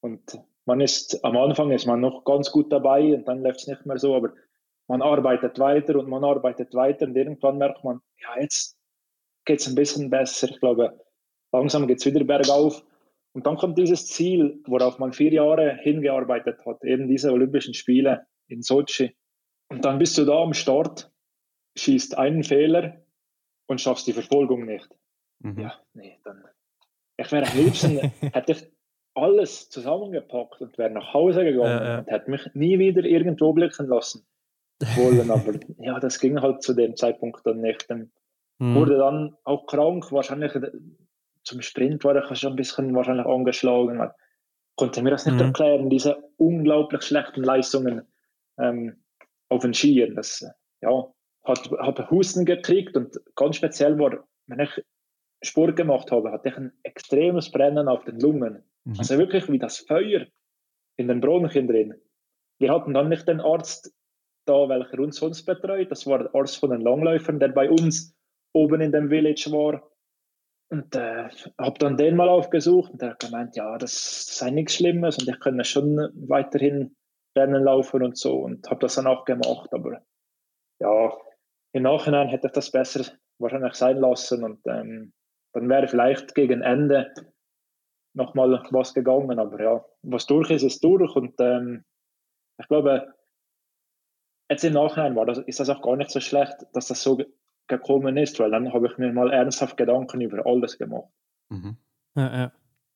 und man ist, am Anfang ist man noch ganz gut dabei und dann läuft es nicht mehr so, aber man arbeitet weiter und man arbeitet weiter und irgendwann merkt man, ja, jetzt geht es ein bisschen besser. Ich glaube, langsam geht es wieder bergauf und dann kommt dieses Ziel, worauf man vier Jahre hingearbeitet hat, eben diese Olympischen Spiele in Sochi. Und dann bist du da am Start, schießt einen Fehler und schaffst die Verfolgung nicht. Mhm. Ja, nee, dann. Ich wäre am liebsten, hätte ich alles zusammengepackt und wäre nach Hause gegangen äh, äh. und hätte mich nie wieder irgendwo blicken lassen wollen. Aber ja, das ging halt zu dem Zeitpunkt dann nicht. Dann mhm. wurde dann auch krank, wahrscheinlich zum Sprint war ich schon ein bisschen wahrscheinlich angeschlagen. Man konnte mir das nicht mhm. erklären, diese unglaublich schlechten Leistungen ähm, auf den Skiern. Das, ja, hat, habe Husten gekriegt und ganz speziell war, wenn ich Sport gemacht habe, hatte ich ein extremes Brennen auf den Lungen. Mhm. Also wirklich wie das Feuer in den Bronchien drin. Wir hatten dann nicht den Arzt da, welcher uns sonst betreut. Das war der Arzt von den Langläufern, der bei uns oben in dem Village war. Und äh, habe dann den mal aufgesucht und er hat gemeint, ja, das sei nichts Schlimmes und ich könne schon weiterhin Rennen laufen und so und habe das dann auch gemacht. Aber ja, im Nachhinein hätte ich das besser wahrscheinlich sein lassen und ähm, dann wäre vielleicht gegen Ende nochmal was gegangen. Aber ja, was durch ist, ist durch und ähm, ich glaube, jetzt im Nachhinein war das, ist das auch gar nicht so schlecht, dass das so gekommen ist, weil dann habe ich mir mal ernsthaft Gedanken über alles gemacht. Mhm. Ja, ja.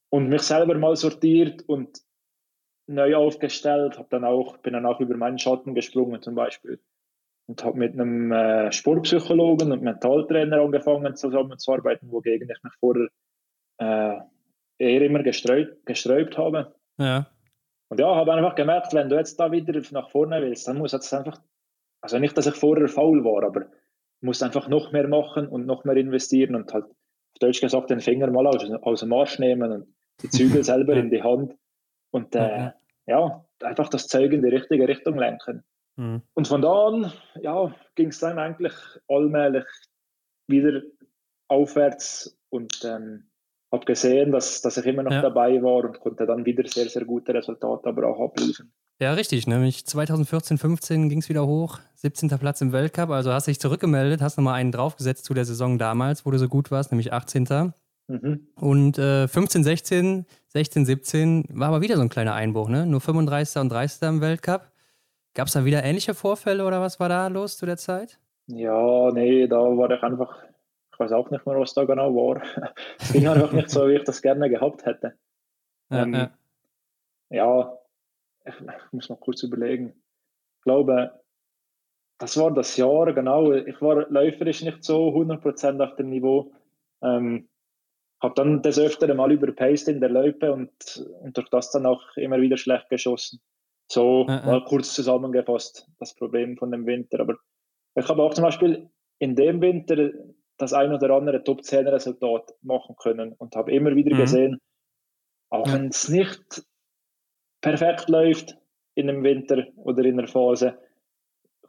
Und mich selber mal sortiert und neu aufgestellt, habe dann auch, bin dann auch über meinen Schatten gesprungen zum Beispiel. Und habe mit einem äh, Sportpsychologen und Mentaltrainer angefangen zusammenzuarbeiten, wogegen ich mich vorher äh, eher immer gesträubt, gesträubt habe. Ja. Und ja, habe einfach gemerkt, wenn du jetzt da wieder nach vorne willst, dann muss jetzt einfach, also nicht, dass ich vorher faul war, aber muss einfach noch mehr machen und noch mehr investieren und halt auf Deutsch gesagt den Finger mal aus, aus dem Arsch nehmen und die Zügel selber in die Hand und äh, ja, einfach das Zeug in die richtige Richtung lenken. Mhm. Und von da an ja, ging es dann eigentlich allmählich wieder aufwärts und ähm, habe gesehen, dass, dass ich immer noch ja. dabei war und konnte dann wieder sehr, sehr gute Resultate aber auch abliefern. Ja, richtig. Nämlich 2014, 15 ging es wieder hoch. 17. Platz im Weltcup. Also hast dich zurückgemeldet, hast nochmal einen draufgesetzt zu der Saison damals, wo du so gut warst, nämlich 18. Mhm. Und äh, 15, 16, 16, 17 war aber wieder so ein kleiner Einbruch, ne? Nur 35. und 30. im Weltcup. Gab es da wieder ähnliche Vorfälle oder was war da los zu der Zeit? Ja, nee, da war ich einfach, ich weiß auch nicht mehr, was da genau war. es ging einfach nicht so, wie ich das gerne gehabt hätte. Ja, ähm, ja. ja ich, ich, muss noch kurz überlegen. Ich glaube, das war das Jahr, genau. Ich war läuferisch nicht so 100% auf dem Niveau. Ähm, habe dann des Öfteren mal überpaced in der Loipe und, und durch das dann auch immer wieder schlecht geschossen. So äh, mal kurz zusammengefasst, das Problem von dem Winter. Aber ich habe auch zum Beispiel in dem Winter das ein oder andere Top 10 Resultat machen können und habe immer wieder mhm. gesehen, auch wenn es nicht perfekt läuft in einem Winter oder in einer Phase,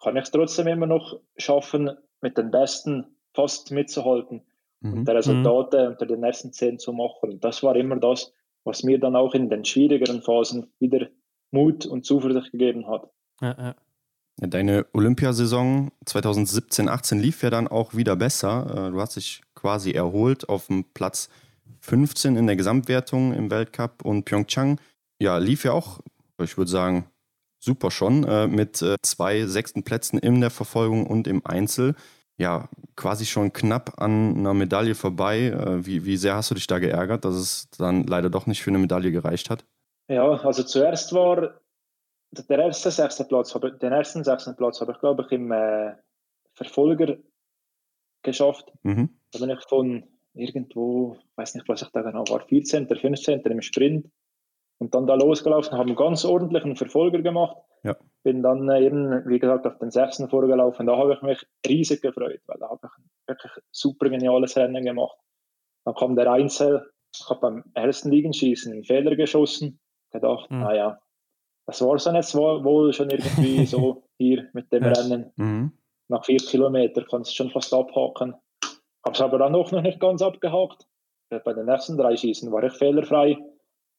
kann ich es trotzdem immer noch schaffen, mit den Besten fast mitzuhalten mhm. und die Resultate mhm. unter den ersten zehn zu machen. Und das war immer das, was mir dann auch in den schwierigeren Phasen wieder Mut und Zuversicht gegeben hat. Ja, ja. Deine Olympiasaison 2017-18 lief ja dann auch wieder besser. Äh, du hast dich quasi erholt auf dem Platz 15 in der Gesamtwertung im Weltcup und Pyeongchang ja, lief ja auch, ich würde sagen, super schon, äh, mit äh, zwei sechsten Plätzen in der Verfolgung und im Einzel. Ja, quasi schon knapp an einer Medaille vorbei. Wie, wie sehr hast du dich da geärgert, dass es dann leider doch nicht für eine Medaille gereicht hat? Ja, also zuerst war der erste sechste Platz, den ersten sechsten Platz habe ich, glaube ich, im äh, Verfolger geschafft. Mhm. Da bin ich von irgendwo, weiß nicht, was ich da genau war, 14., 15. im Sprint und dann da losgelaufen, haben einen ganz ordentlichen Verfolger gemacht. Ja. Bin dann äh, eben, wie gesagt, auf den sechsten vorgelaufen. Da habe ich mich riesig gefreut, weil da habe ich ein wirklich super geniales Rennen gemacht. Dann kam der Einzel, ich habe beim ersten Liegenschießen einen Fehler geschossen, gedacht, mhm. naja, das war es dann jetzt wohl schon irgendwie so hier mit dem. Rennen. Mhm. Nach vier Kilometern kannst du schon fast abhaken. Habe es aber dann auch noch nicht ganz abgehakt. Bei den ersten drei Schießen war ich fehlerfrei.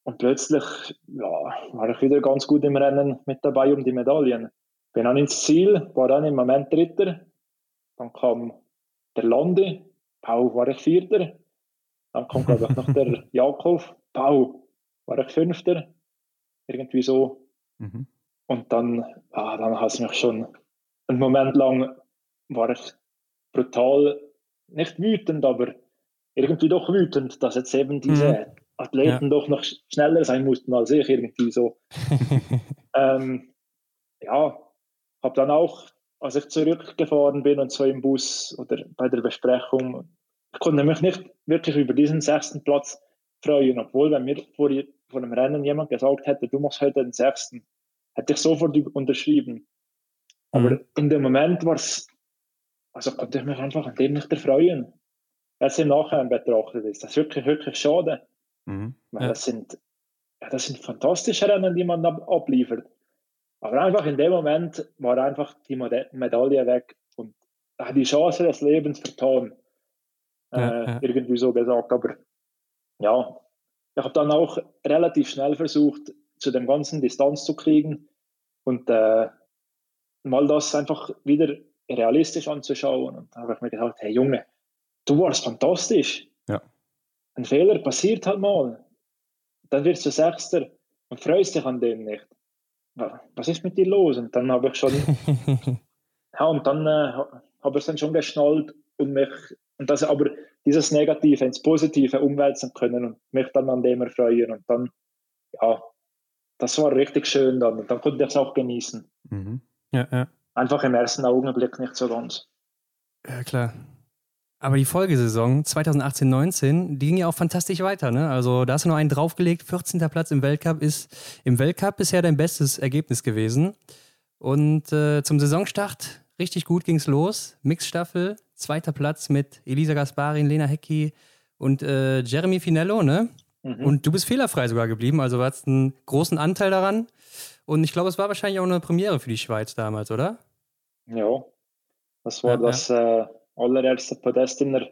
Und plötzlich ja, war ich wieder ganz gut im Rennen mit dabei um die Medaillen. Bin dann ins Ziel, war dann im Moment Dritter. Dann kam der Lande, Pau war ich Vierter. Dann kommt, glaube ich, noch der Jakob, Pau war ich Fünfter. Irgendwie so. Mhm. Und dann, ah, dann hat es mich schon einen Moment lang, war ich brutal, nicht wütend, aber irgendwie doch wütend, dass jetzt eben diese mhm. Athleten ja. doch noch schneller sein mussten als ich irgendwie so. ähm, ja, habe dann auch, als ich zurückgefahren bin und so im Bus oder bei der Besprechung, ich konnte mich nicht wirklich über diesen sechsten Platz freuen, obwohl wenn mir vor, vor dem Rennen jemand gesagt hätte, du machst heute den sechsten, hätte ich sofort unterschrieben. Aber mhm. in dem Moment war es, also konnte ich mich einfach an dem nicht erfreuen. Jetzt im Nachhinein betrachtet ist das wirklich, wirklich schade. Mhm. Ja. Das, sind, ja, das sind fantastische Rennen, die man ab, abliefert. Aber einfach in dem Moment war einfach die Medaille weg und die Chance des Lebens vertan. Ja, äh, irgendwie so gesagt. Aber ja, ich habe dann auch relativ schnell versucht, zu dem ganzen Distanz zu kriegen und äh, mal das einfach wieder realistisch anzuschauen. Und da habe ich mir gedacht, hey Junge, du warst fantastisch. Ja ein Fehler passiert halt mal. Dann wirst du Sechster und freust dich an dem nicht. Was ist mit dir los? Und dann habe ich schon, ja, und dann äh, habe ich dann schon geschnallt und mich, und das aber dieses Negative ins Positive umwälzen können und mich dann an dem erfreuen. Und dann, ja, das war richtig schön dann. Und dann konnte ich es auch genießen. Mhm. Ja, ja. einfach im ersten Augenblick nicht so ganz. Ja, klar. Aber die Folgesaison 2018-19, die ging ja auch fantastisch weiter. Ne? Also da hast du noch einen draufgelegt. 14. Platz im Weltcup ist im Weltcup bisher dein bestes Ergebnis gewesen. Und äh, zum Saisonstart richtig gut ging es los. Mixstaffel, zweiter Platz mit Elisa Gasparin, Lena Hecki und äh, Jeremy Finello. Ne? Mhm. Und du bist fehlerfrei sogar geblieben. Also du hattest einen großen Anteil daran. Und ich glaube, es war wahrscheinlich auch eine Premiere für die Schweiz damals, oder? Ja, das war ja, das. Ja. Äh allererste Podest in der,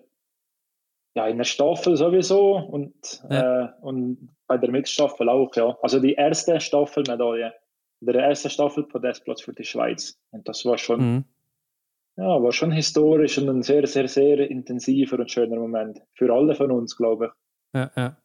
ja, in der Staffel sowieso und, ja. äh, und bei der Mixstaffel auch, ja. Also die erste Staffelmedaille, der erste Staffelpodestplatz für die Schweiz. Und das war schon, mhm. Ja, war schon historisch und ein sehr, sehr, sehr intensiver und schöner Moment. Für alle von uns, glaube ich. Ja, ja.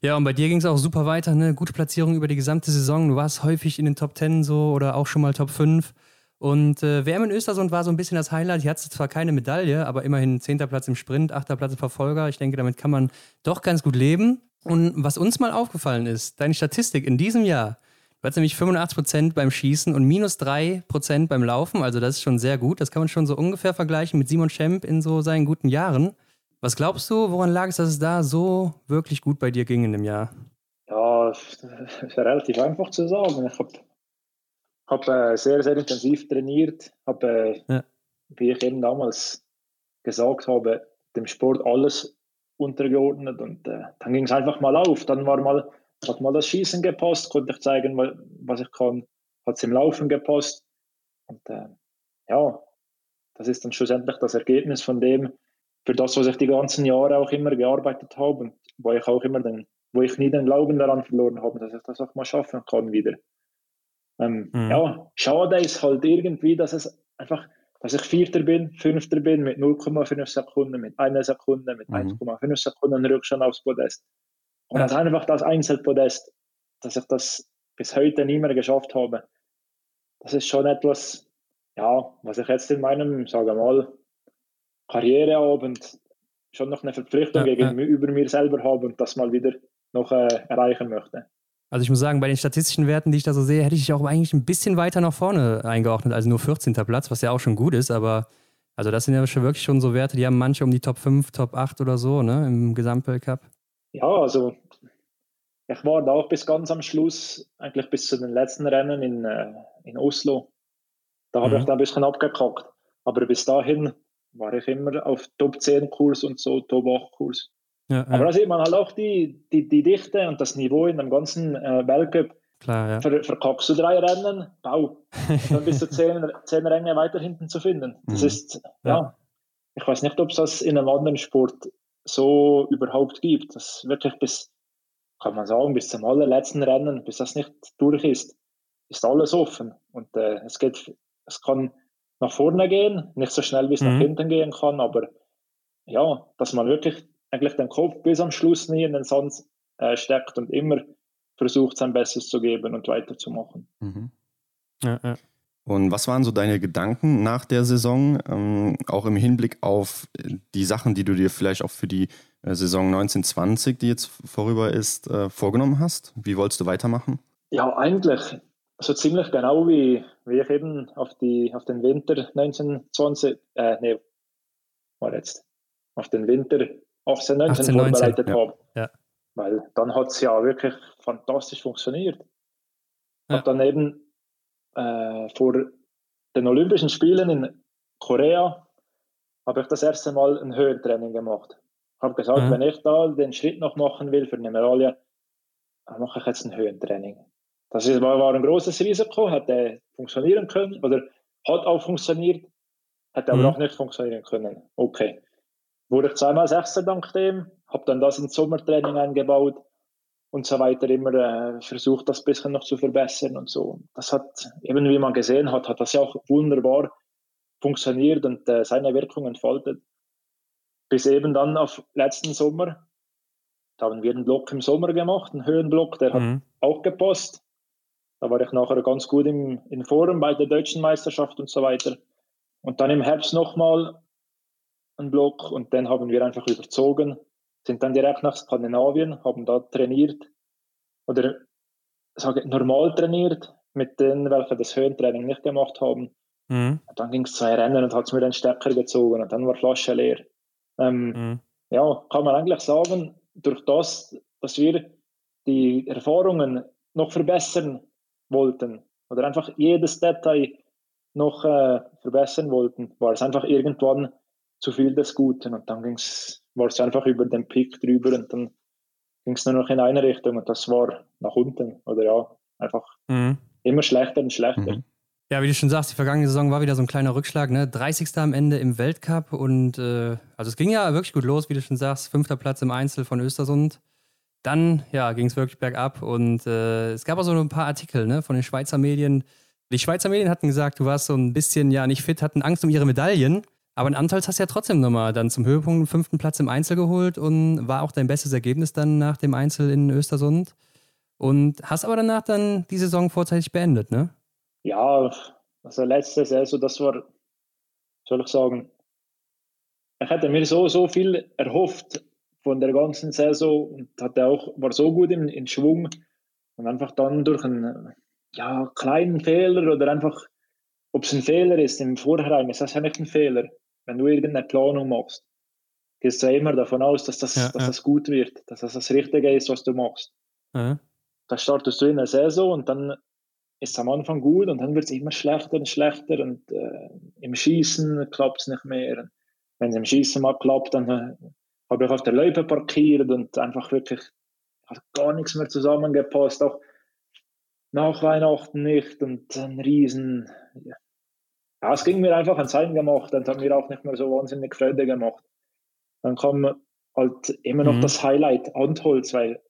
Ja, und bei dir ging es auch super weiter, ne? Gute Platzierung über die gesamte Saison. Du warst häufig in den Top 10 so oder auch schon mal Top 5. Und äh, WM in Östersund war so ein bisschen das Highlight. Hier hat zwar keine Medaille, aber immerhin 10. Platz im Sprint, 8. Platz im Verfolger. Ich denke, damit kann man doch ganz gut leben. Und was uns mal aufgefallen ist, deine Statistik in diesem Jahr, du hast nämlich 85% beim Schießen und minus 3% beim Laufen. Also das ist schon sehr gut. Das kann man schon so ungefähr vergleichen mit Simon Schemp in so seinen guten Jahren. Was glaubst du, woran lag es, dass es da so wirklich gut bei dir ging in dem Jahr? Ja, das ist relativ einfach zu sagen. Ich habe habe äh, sehr, sehr intensiv trainiert, habe, äh, ja. wie ich eben damals gesagt habe, dem Sport alles untergeordnet und äh, dann ging es einfach mal auf. Dann war mal, hat mal das Schießen gepasst, konnte ich zeigen, was ich kann, hat es im Laufen gepasst und äh, ja, das ist dann schlussendlich das Ergebnis von dem, für das, was ich die ganzen Jahre auch immer gearbeitet habe und wo ich auch immer den, wo ich nie den Glauben daran verloren habe, dass ich das auch mal schaffen kann wieder. Ähm, mhm. Ja, schade ist halt irgendwie, dass es einfach, dass ich Vierter bin, Fünfter bin mit 0,5 Sekunden, mit einer Sekunde, mit mhm. 1,5 Sekunden Rückstand aufs Podest. Und das einfach das Einzelpodest, dass ich das bis heute nie mehr geschafft habe. Das ist schon etwas, ja, was ich jetzt in meinem, sage mal, Karriereabend schon noch eine Verpflichtung ja, gegenüber ja. mir selber habe und das mal wieder noch äh, erreichen möchte. Also ich muss sagen, bei den statistischen Werten, die ich da so sehe, hätte ich dich auch eigentlich ein bisschen weiter nach vorne eingeordnet, also nur 14. Platz, was ja auch schon gut ist, aber also das sind ja schon wirklich schon so Werte, die haben manche um die Top 5, Top 8 oder so, ne, im Gesamtweltcup. Ja, also ich war da auch bis ganz am Schluss, eigentlich bis zu den letzten Rennen in, äh, in Oslo. Da habe mhm. ich da ein bisschen abgekackt. Aber bis dahin war ich immer auf Top 10 Kurs und so, Top 8 Kurs. Ja, Aber da sieht man halt auch die, die, die Dichte und das Niveau in dem ganzen äh, Weltcup. Klar, ja. Ver, verkackst du drei Rennen, bau. dann bist du zehn, zehn Ränge weiter hinten zu finden. Das mhm. ist, ja. ja. ich weiß nicht, ob es das in einem anderen Sport so überhaupt gibt. Das wirklich bis, kann man sagen, bis zum allerletzten Rennen, bis das nicht durch ist, ist alles offen. Und äh, es geht, es kann nach vorne gehen, nicht so schnell, wie es mhm. nach hinten gehen kann, aber ja, dass man wirklich eigentlich den Kopf bis am Schluss nie in den Sand äh, steckt und immer versucht, sein Bestes zu geben und weiterzumachen. Mhm. Ja, ja. Und was waren so deine Gedanken nach der Saison, ähm, auch im Hinblick auf die Sachen, die du dir vielleicht auch für die äh, Saison 1920, die jetzt vorüber ist, äh, vorgenommen hast? Wie wolltest du weitermachen? Ja, eigentlich so ziemlich genau wie, wie ich eben auf, die, auf den Winter 1920, äh, nee, war jetzt, auf den Winter 18, 19 18, vorbereitet ja. habe. Ja. Weil dann hat es ja wirklich fantastisch funktioniert. Ja. Habe dann eben äh, vor den Olympischen Spielen in Korea habe ich das erste Mal ein Höhentraining gemacht. Ich habe gesagt, mhm. wenn ich da den Schritt noch machen will für eine Medaille, dann mache ich jetzt ein Höhentraining. Das war, war ein großes Risiko, hätte funktionieren können oder hat auch funktioniert, hätte aber mhm. auch nicht funktionieren können. Okay wurde ich zweimal Sechster dank dem, habe dann das ins Sommertraining eingebaut und so weiter immer äh, versucht, das bisschen noch zu verbessern und so. Das hat, eben wie man gesehen hat, hat das ja auch wunderbar funktioniert und äh, seine Wirkung entfaltet. Bis eben dann auf letzten Sommer, da haben wir einen Block im Sommer gemacht, einen Höhenblock, der hat mhm. auch gepasst. Da war ich nachher ganz gut im, in Form bei der deutschen Meisterschaft und so weiter. Und dann im Herbst nochmal einen Block und dann haben wir einfach überzogen, sind dann direkt nach Skandinavien, haben da trainiert oder sage normal trainiert mit denen, welche das Höhentraining nicht gemacht haben Mhm. Dann ging es zwei Rennen und hat es mir den Stecker gezogen und dann war die Flasche leer. Ähm, mhm. Ja, kann man eigentlich sagen, durch das, dass wir die Erfahrungen noch verbessern wollten oder einfach jedes Detail noch äh, verbessern wollten, war es einfach irgendwann zu viel des Guten und dann ging's, war es einfach über den Pick drüber und dann ging es nur noch in eine Richtung und das war nach unten oder ja, einfach mhm. immer schlechter und schlechter. Mhm. Ja, wie du schon sagst, die vergangene Saison war wieder so ein kleiner Rückschlag, ne? 30. am Ende im Weltcup und äh, also es ging ja wirklich gut los, wie du schon sagst, fünfter Platz im Einzel von Östersund. Dann, ja, ging es wirklich bergab und äh, es gab auch so ein paar Artikel, ne, von den Schweizer Medien. Die Schweizer Medien hatten gesagt, du warst so ein bisschen, ja, nicht fit, hatten Angst um ihre Medaillen. Aber in Antals hast du ja trotzdem nochmal dann zum Höhepunkt den fünften Platz im Einzel geholt und war auch dein bestes Ergebnis dann nach dem Einzel in Östersund. Und hast aber danach dann die Saison vorzeitig beendet, ne? Ja, also letzte Saison, das war, soll ich sagen, ich hätte mir so, so viel erhofft von der ganzen Saison und hatte auch, war so gut in, in Schwung und einfach dann durch einen ja, kleinen Fehler oder einfach, ob es ein Fehler ist im Vorhinein, ist das ja nicht ein Fehler. Wenn du irgendeine Planung machst, gehst du ja immer davon aus, dass das, ja, dass das gut wird, dass das das Richtige ist, was du machst. Ja. Da startest du in der Saison und dann ist es am Anfang gut und dann wird es immer schlechter und schlechter und äh, im Schießen klappt es nicht mehr. Wenn es im Schießen mal klappt, dann äh, habe ich auf der Loipe parkiert und einfach wirklich hat gar nichts mehr zusammengepasst. Auch nach Weihnachten nicht und ein riesen. Ja. es ging mir einfach ans Eingemacht und hat mir auch nicht mehr so wahnsinnig Freude gemacht. Dann kam halt immer noch mhm. das Highlight Antholz, weil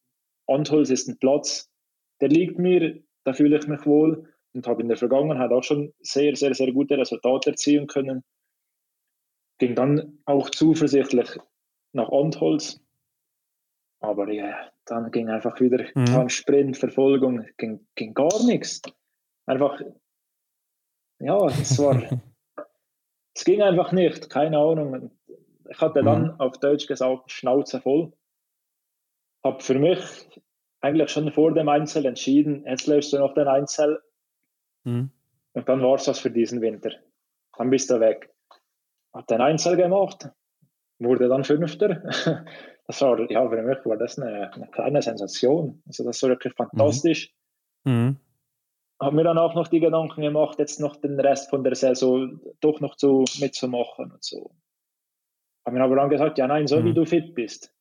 Antholz ist ein Platz, der liegt mir da fühle ich mich wohl und habe in der Vergangenheit auch schon sehr, sehr, sehr gute Resultate erzielen können. Ging dann auch zuversichtlich nach Antholz. Aber ja, dann ging einfach wieder mhm. Sprint, Verfolgung, ging, ging gar nichts. Einfach, ja, es war, es ging einfach nicht, keine Ahnung. Ich hatte dann mhm. auf Deutsch gesagt Schnauze voll. Habe für mich eigentlich schon vor dem Einzel entschieden, jetzt löst du noch den Einzel. Mhm. Und dann war es das für diesen Winter. Dann bist du weg. Hat den Einzel gemacht, wurde dann Fünfter. Das war, ja, für mich war das eine, eine kleine Sensation. Also das war wirklich fantastisch. Mhm. Habe mir dann auch noch die Gedanken gemacht, jetzt noch den Rest von der Saison doch noch so mitzumachen und so. Habe mir aber dann gesagt, ja nein, so mhm. wie du fit bist.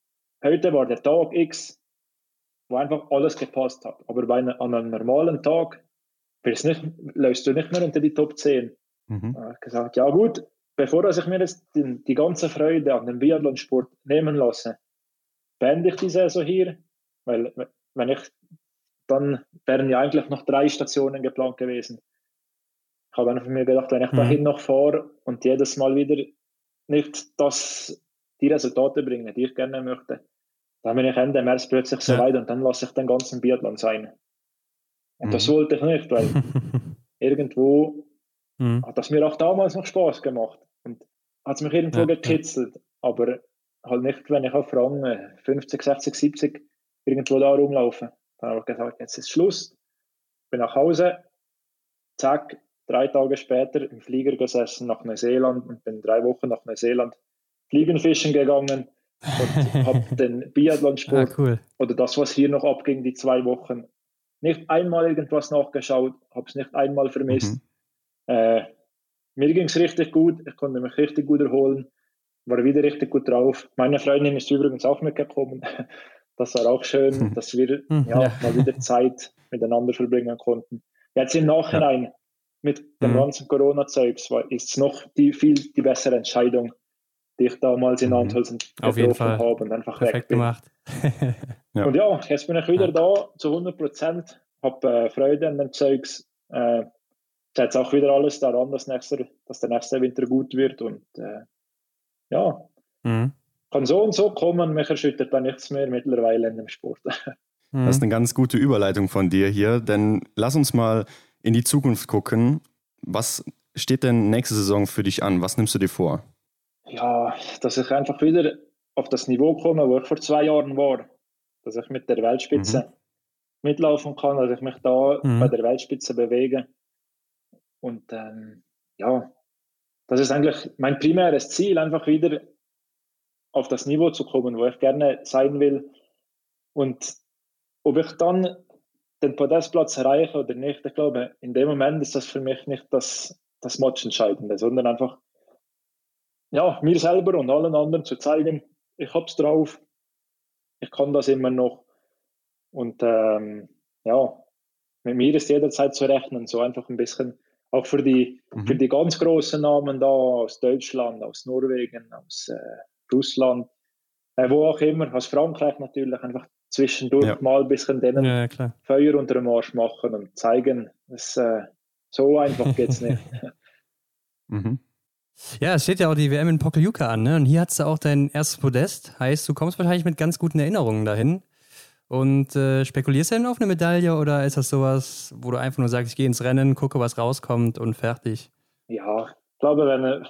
Heute war der Tag X, wo einfach alles gepasst hat. Aber bei einem, an einem normalen Tag nicht, läufst du nicht mehr unter die Top 10. Mhm. Ich gesagt, ja gut, bevor ich mir jetzt die, die ganze Freude an dem Biathlonsport nehmen lasse, beende ich die Saison hier, weil wenn ich, dann wären ja eigentlich noch drei Stationen geplant gewesen. Ich habe einfach mir gedacht, wenn ich mhm. dahin noch fahre und jedes Mal wieder nicht das, die Resultate bringe, die ich gerne möchte, dann bin ich Ende März plötzlich so ja. weit und dann lasse ich den ganzen Biathlon sein. Und mhm. das wollte ich nicht, weil irgendwo mhm. hat das mir auch damals noch Spaß gemacht und hat es mich irgendwo ja, gekitzelt, aber halt nicht, wenn ich auf Rang 50, 60, 70 irgendwo da rumlaufe. Dann habe ich gesagt, jetzt ist Schluss, bin nach Hause, zack, drei Tage später im Flieger gesessen nach Neuseeland und bin drei Wochen nach Neuseeland Fliegenfischen gegangen und habe den Biathlonsport ah, cool. oder das, was hier noch abging, die zwei Wochen, nicht einmal irgendwas nachgeschaut, habe es nicht einmal vermisst. Mhm. Äh, mir ging es richtig gut, ich konnte mich richtig gut erholen, war wieder richtig gut drauf. Meine Freundin ist übrigens auch mitgekommen. Das war auch schön, mhm. dass wir mhm. ja, ja, mal wieder Zeit miteinander verbringen konnten. Jetzt im Nachhinein ja. mit dem mhm. ganzen Corona-Zeugs ist es noch die, viel die bessere Entscheidung, die ich damals in mhm. Antholzen Auf jeden Fall. habe und einfach Perfekt weg bin. gemacht. Und ja, jetzt bin ich wieder da zu 100 Prozent, habe äh, Freude an dem Zeugs. Äh, setze auch wieder alles daran, dass, nächster, dass der nächste Winter gut wird und äh, ja, mhm. Kann so und so kommen, mich erschüttert da nichts mehr mittlerweile in dem Sport. Das ist eine ganz gute Überleitung von dir hier, denn lass uns mal in die Zukunft gucken. Was steht denn nächste Saison für dich an? Was nimmst du dir vor? ja, dass ich einfach wieder auf das Niveau komme, wo ich vor zwei Jahren war. Dass ich mit der Weltspitze mhm. mitlaufen kann, dass ich mich da mhm. bei der Weltspitze bewege. Und ähm, ja, das ist eigentlich mein primäres Ziel, einfach wieder auf das Niveau zu kommen, wo ich gerne sein will. Und ob ich dann den Podestplatz erreiche oder nicht, ich glaube, in dem Moment ist das für mich nicht das, das Matchentscheidende, sondern einfach ja, mir selber und allen anderen zu zeigen, ich hab's drauf, ich kann das immer noch. Und ähm, ja, mit mir ist jederzeit zu rechnen, so einfach ein bisschen auch für die, mhm. für die ganz großen Namen da aus Deutschland, aus Norwegen, aus äh, Russland, äh, wo auch immer, aus Frankreich natürlich, einfach zwischendurch ja. mal ein bisschen denen ja, Feuer unter dem Arsch machen und zeigen, dass, äh, so einfach geht es nicht. mhm. Ja, es steht ja auch die WM in Pokljuka an, ne? Und hier hast du auch dein erstes Podest. Heißt, du kommst wahrscheinlich mit ganz guten Erinnerungen dahin. Und äh, spekulierst du denn auf eine Medaille oder ist das sowas, wo du einfach nur sagst, ich gehe ins Rennen, gucke, was rauskommt und fertig? Ja, ich glaube, wenn,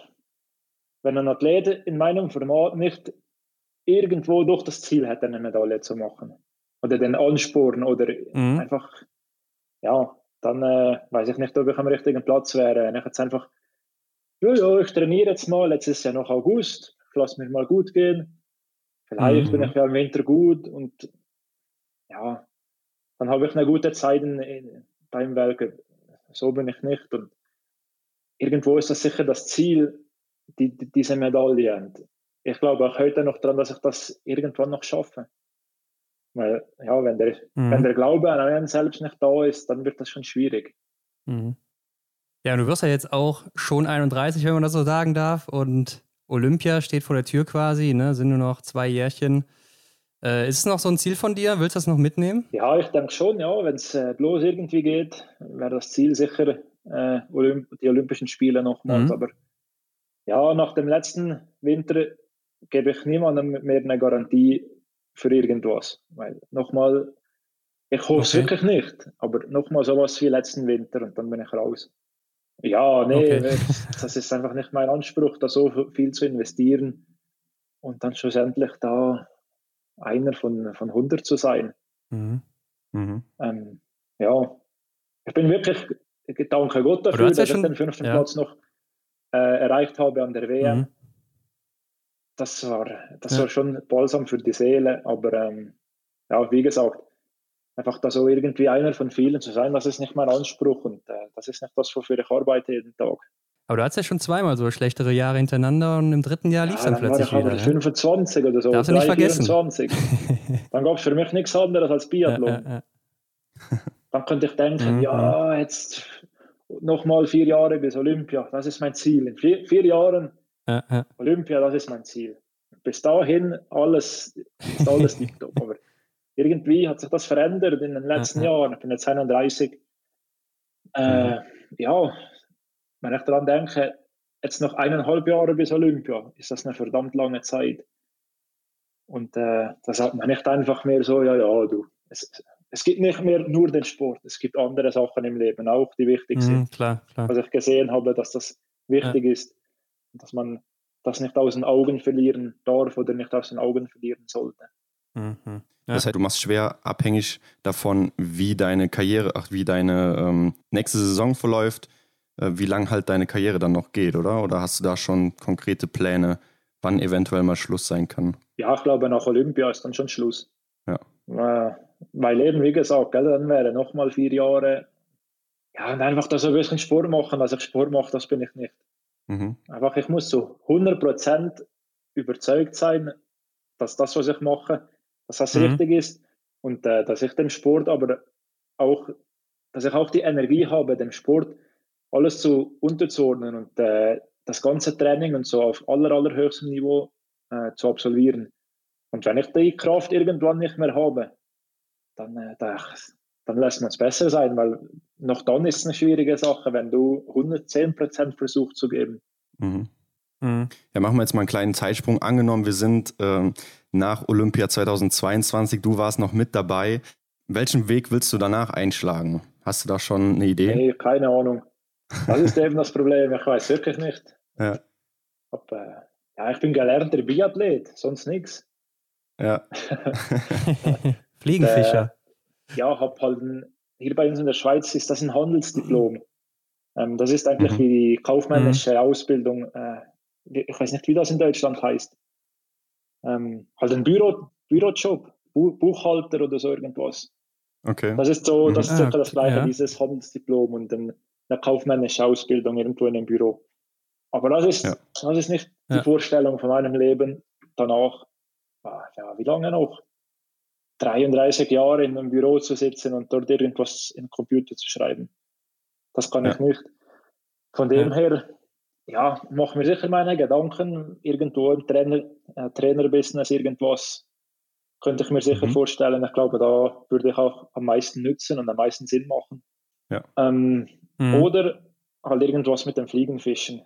wenn ein Athlet in meinem Format nicht irgendwo durch das Ziel hat, eine Medaille zu machen oder den Ansporn oder mhm. einfach, ja, dann äh, weiß ich nicht, ob ich am richtigen Platz wäre. Wenn ich jetzt einfach, ja, ja, ich trainiere jetzt mal, jetzt ist ja noch August, ich lasse mich mal gut gehen. Vielleicht mhm. bin ich ja im Winter gut und ja, dann habe ich eine gute Zeit in, in, beim Welken. So bin ich nicht. Und irgendwo ist das sicher das Ziel, die, die, diese Medaille. Und ich glaube auch heute noch daran, dass ich das irgendwann noch schaffe. Weil, ja, wenn der, mhm. wenn der Glaube an einen selbst nicht da ist, dann wird das schon schwierig. Mhm. Ja, du wirst ja jetzt auch schon 31, wenn man das so sagen darf. Und Olympia steht vor der Tür quasi, ne? Sind nur noch zwei Jährchen. Äh, ist es noch so ein Ziel von dir? Willst du das noch mitnehmen? Ja, ich denke schon, ja. Wenn es äh, bloß irgendwie geht, wäre das Ziel sicher äh, Olymp die Olympischen Spiele nochmals. Mhm. Aber ja, nach dem letzten Winter gebe ich niemandem mehr eine Garantie für irgendwas. Weil nochmal, ich hoffe es okay. wirklich nicht, aber nochmal sowas wie letzten Winter und dann bin ich raus. Ja, nee, okay. das ist einfach nicht mein Anspruch, da so viel zu investieren und dann schlussendlich da einer von, von 100 zu sein. Mhm. Mhm. Ähm, ja, ich bin wirklich, danke Gott dafür, dass ich den fünften ja. Platz noch äh, erreicht habe an der WM. Mhm. Das, war, das ja. war schon balsam für die Seele, aber ähm, ja, wie gesagt, einfach da so irgendwie einer von vielen zu sein, das ist nicht mein Anspruch und äh, das ist nicht das, wofür ich arbeite jeden Tag. Aber du hattest ja schon zweimal so schlechtere Jahre hintereinander und im dritten Jahr lief es ja, dann, dann plötzlich wieder. Ich 25 oder so. Darfst du nicht vergessen. 24. dann gab es für mich nichts anderes als Biathlon. Ja, ja, ja. Dann könnte ich denken, mhm. ja, jetzt nochmal vier Jahre bis Olympia, das ist mein Ziel. In vier, vier Jahren Olympia, das ist mein Ziel. Bis dahin alles, ist alles tiptop. Aber irgendwie hat sich das verändert in den letzten Jahren. Ich bin jetzt 31. Äh, ja, wenn ich daran denke, jetzt noch eineinhalb Jahre bis Olympia, ist das eine verdammt lange Sagt. Und äh, das hat man nicht einfach mehr so, ja, ja, du, es, es gibt nicht mehr nur den Sport, es gibt andere Sachen im Leben auch, die wichtig mhm, sind. Klar, klar. Was ich gesehen habe, dass das wichtig ja. ist, dass man das nicht aus den Augen verlieren darf oder nicht aus den Augen verlieren sollte. Mhm. Ja. Das heißt, du machst schwer abhängig davon, wie deine Karriere, ach, wie deine ähm, nächste Saison verläuft, äh, wie lang halt deine Karriere dann noch geht, oder? Oder hast du da schon konkrete Pläne, wann eventuell mal Schluss sein kann? Ja, ich glaube, nach Olympia ist dann schon Schluss. Ja. Äh, mein Leben, wie gesagt, gell, dann wäre nochmal vier Jahre. Ja, und einfach dass ich ein bisschen Sport machen. Dass ich Sport mache, das bin ich nicht. Mhm. Einfach, ich muss so 100% überzeugt sein, dass das, was ich mache, dass das mhm. richtig ist und äh, dass ich dem Sport aber auch, dass ich auch die Energie habe, dem Sport alles zu unterzuordnen und äh, das ganze Training und so auf aller, allerhöchstem Niveau äh, zu absolvieren. Und wenn ich die Kraft irgendwann nicht mehr habe, dann, äh, dann lässt man es besser sein, weil noch dann ist es eine schwierige Sache, wenn du 110% versuchst zu geben. Mhm. Mhm. Ja, machen wir jetzt mal einen kleinen Zeitsprung. Angenommen, wir sind ähm, nach Olympia 2022, du warst noch mit dabei. Welchen Weg willst du danach einschlagen? Hast du da schon eine Idee? Nee, keine Ahnung. Das ist eben das Problem, ich weiß wirklich nicht. Ja. Ob, äh, ja, ich bin gelernter Biathlet, sonst nichts. Ja. Fliegenfischer. Äh, ja, hab halt ein, hier bei uns in der Schweiz ist das ein Handelsdiplom. Ähm, das ist eigentlich mhm. wie die kaufmännische mhm. Ausbildung. Äh, ich weiß nicht, wie das in Deutschland heißt. Ähm, halt ein Büro, Bürojob, Bu Buchhalter oder so irgendwas. Okay. Das ist so, das ist mhm. ah, das gleiche, ja. dieses Handelsdiplom und ein, eine kaufmännische Ausbildung irgendwo in einem Büro. Aber das ist, ja. das ist nicht die ja. Vorstellung von meinem Leben danach. Ah, ja, wie lange noch? 33 Jahre in einem Büro zu sitzen und dort irgendwas im Computer zu schreiben. Das kann ich nicht. Von dem her, ja, mache mir sicher meine Gedanken. Irgendwo im Trainer, äh, Trainerbusiness, irgendwas könnte ich mir sicher mhm. vorstellen. Ich glaube, da würde ich auch am meisten nützen und am meisten Sinn machen. Ja. Ähm, mhm. Oder halt irgendwas mit dem Fliegenfischen.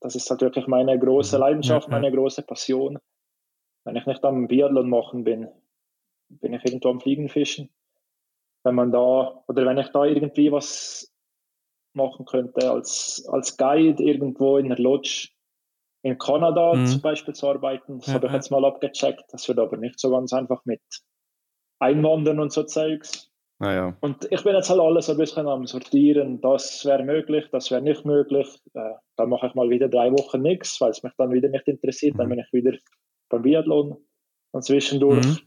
Das ist halt wirklich meine große mhm. Leidenschaft, ja, ja. meine große Passion. Wenn ich nicht am Biathlon machen bin, bin ich irgendwo am Fliegenfischen. Wenn man da, oder wenn ich da irgendwie was machen könnte, als, als Guide irgendwo in der Lodge in Kanada mhm. zum Beispiel zu arbeiten. Das ja, habe ich jetzt mal abgecheckt. Das wird aber nicht so ganz einfach mit Einwandern und so Zeugs. Naja. Und ich bin jetzt halt alles ein bisschen am Sortieren. Das wäre möglich, das wäre nicht möglich. Äh, dann mache ich mal wieder drei Wochen nichts, weil es mich dann wieder nicht interessiert. Mhm. Dann bin ich wieder beim Biathlon. Und zwischendurch, mhm.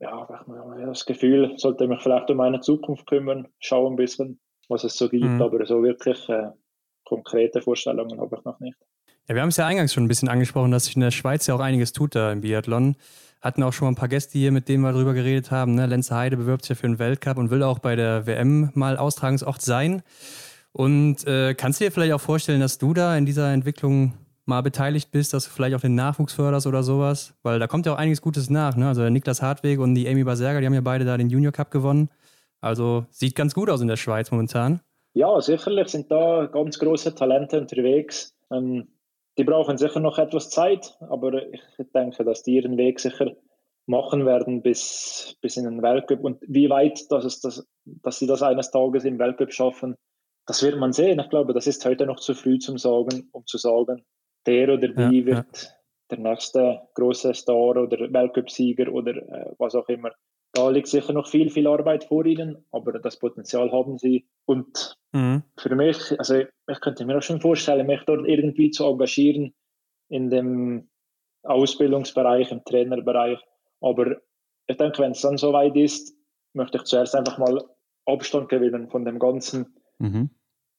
Ja, ich das Gefühl, sollte ich mich vielleicht um meine Zukunft kümmern, schauen ein bisschen, was es so gibt. Mhm. Aber so wirklich äh, konkrete Vorstellungen habe ich noch nicht. Ja, wir haben es ja eingangs schon ein bisschen angesprochen, dass sich in der Schweiz ja auch einiges tut da im Biathlon. Hatten auch schon mal ein paar Gäste hier, mit denen wir darüber geredet haben. Ne? Lenze Heide bewirbt sich ja für den Weltcup und will auch bei der WM mal Austragungsort sein. Und äh, kannst du dir vielleicht auch vorstellen, dass du da in dieser Entwicklung mal beteiligt bist, dass du vielleicht auch den Nachwuchs förderst oder sowas? Weil da kommt ja auch einiges Gutes nach. Ne? Also der Niklas Hartweg und die Amy Baserga, die haben ja beide da den Junior Cup gewonnen. Also sieht ganz gut aus in der Schweiz momentan. Ja, sicherlich sind da ganz große Talente unterwegs. Ähm, die brauchen sicher noch etwas Zeit, aber ich denke, dass die ihren Weg sicher machen werden bis, bis in den Weltcup. Und wie weit dass, es das, dass sie das eines Tages im Weltcup schaffen, das wird man sehen. Ich glaube, das ist heute noch zu früh zum sagen, um zu sagen, der oder die ja, wird ja. der nächste große Star oder Weltcup-Sieger oder äh, was auch immer. Da liegt sicher noch viel, viel Arbeit vor ihnen, aber das Potenzial haben sie. Und mhm. für mich, also ich könnte mir auch schon vorstellen, mich dort irgendwie zu engagieren in dem Ausbildungsbereich, im Trainerbereich. Aber ich denke, wenn es dann soweit ist, möchte ich zuerst einfach mal Abstand gewinnen von dem ganzen mhm.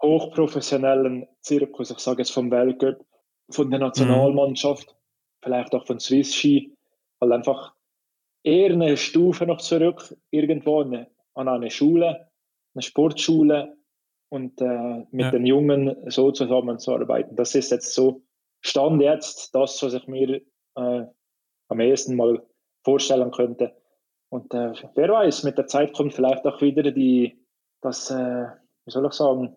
hochprofessionellen Zirkus, ich sage jetzt vom Weltcup, von der Nationalmannschaft, mhm. vielleicht auch von Swiss Ski, weil einfach eher eine Stufe noch zurück, irgendwo eine, an eine Schule, eine Sportschule und äh, mit ja. den Jungen so zusammenzuarbeiten. Das ist jetzt so Stand jetzt das, was ich mir äh, am ehesten mal vorstellen könnte. Und äh, wer weiß, mit der Zeit kommt vielleicht auch wieder die, das, äh, wie soll ich sagen,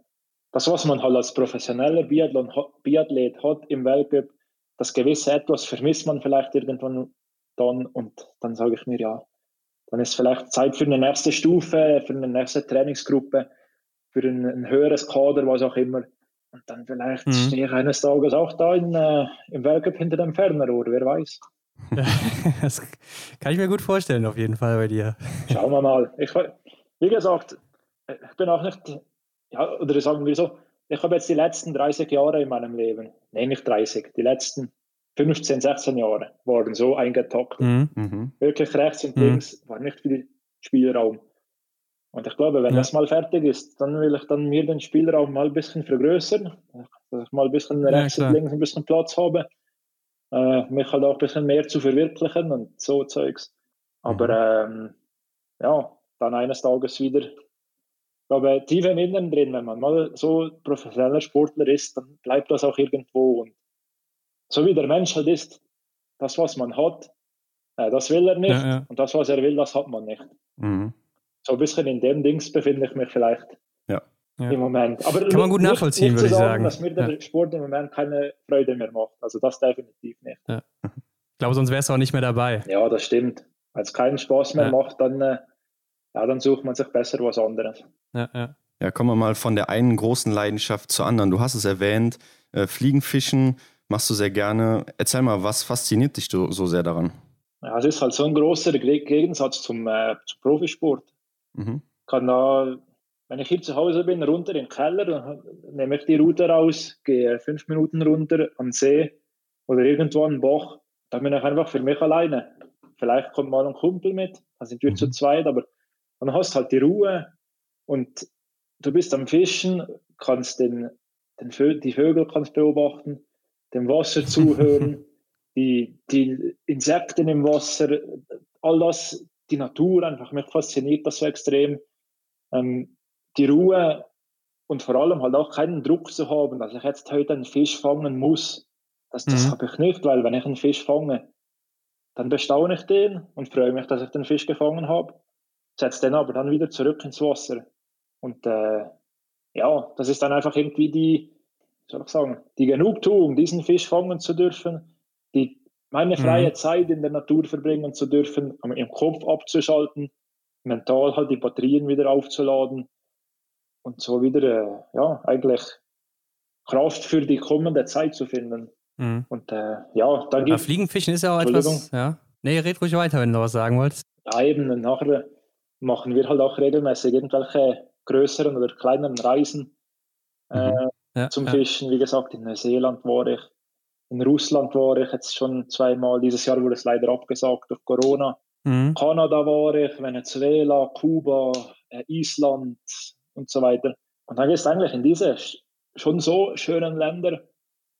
das, was man halt als professioneller Biathlon, Biathlet hat im Weltcup, das gewisse Etwas vermisst man vielleicht irgendwann dann und dann sage ich mir, ja, dann ist vielleicht Zeit für eine nächste Stufe, für eine nächste Trainingsgruppe, für ein, ein höheres Kader, was auch immer. Und dann vielleicht mhm. stehe ich eines Tages auch da in, äh, im Weltcup hinter dem Fernerrohr, wer weiß. das kann ich mir gut vorstellen, auf jeden Fall bei dir. Schauen wir mal. Ich, wie gesagt, ich bin auch nicht, ja, oder sagen wir so, ich habe jetzt die letzten 30 Jahre in meinem Leben, nein, nicht 30, die letzten 15, 16 Jahre waren so eingetaktet. Mhm. mhm. Wirklich rechts und mhm. links war nicht viel Spielraum. Und ich glaube, wenn ja. das mal fertig ist, dann will ich dann mir den Spielraum mal ein bisschen vergrößern, dass ich mal ein bisschen rechts ja, und links ein bisschen Platz habe, äh, mich halt auch ein bisschen mehr zu verwirklichen und so Zeugs. Aber mhm. ähm, ja, dann eines Tages wieder, ich glaube, tief im Inneren drin, wenn man mal so professioneller Sportler ist, dann bleibt das auch irgendwo und so wie der Mensch halt ist, das, was man hat, äh, das will er nicht. Ja, ja. Und das, was er will, das hat man nicht. Mhm. So ein bisschen in dem Dings befinde ich mich vielleicht ja. im Moment. Aber Kann man gut nicht, nachvollziehen, nicht würde ich sagen. Dass mir der Sport im Moment keine Freude mehr macht. Also das definitiv nicht. Ich glaube, sonst wärst du auch nicht mehr dabei. Ja, das stimmt. Wenn es keinen Spaß mehr macht, dann, äh, ja, dann sucht man sich besser was anderes. Ja, ja. Ja, kommen wir mal von der einen großen Leidenschaft zur anderen. Du hast es erwähnt, äh, Fliegenfischen machst du sehr gerne. Erzähl mal, was fasziniert dich so sehr daran? Ja, es ist halt so ein großer Gegensatz zum, äh, zum Profisport. Mhm. Kann da wenn ich hier zu Hause bin, runter in den Keller, dann nehme ich die Route raus, gehe fünf Minuten runter am See oder irgendwo an den Bach. Dann bin ich einfach für mich alleine. Vielleicht kommt mal ein Kumpel mit, dann sind wir mhm. zu zweit, aber dann hast halt die Ruhe und du bist am Fischen, kannst den, den Vö die Vögel kannst beobachten, dem Wasser zuhören, die, die Insekten im Wasser, all das, die Natur einfach, mich fasziniert das so extrem. Ähm, die Ruhe und vor allem halt auch keinen Druck zu haben, dass ich jetzt heute einen Fisch fangen muss. Das, das mhm. habe ich nicht, weil wenn ich einen Fisch fange, dann bestaune ich den und freue mich, dass ich den Fisch gefangen habe, setze den aber dann wieder zurück ins Wasser. Und äh, ja, das ist dann einfach irgendwie die, soll ich sagen, die Genugtuung, diesen Fisch fangen zu dürfen, die meine freie mhm. Zeit in der Natur verbringen zu dürfen, im Kopf abzuschalten, mental halt die Batterien wieder aufzuladen und so wieder, äh, ja, eigentlich Kraft für die kommende Zeit zu finden. Mhm. Und äh, ja, dann gibt Fliegenfischen ist ja auch etwas, ja. Nee, red ruhig weiter, wenn du was sagen wolltest. Ja, eben, nachher machen wir halt auch regelmäßig irgendwelche größeren oder kleineren Reisen äh, mhm. ja, zum ja. Fischen. Wie gesagt, in Neuseeland war ich, in Russland war ich jetzt schon zweimal. Dieses Jahr wurde es leider abgesagt durch Corona. Mhm. Kanada war ich, Venezuela, Kuba, äh, Island, und so weiter. Und dann gehst du eigentlich in diese schon so schönen Länder,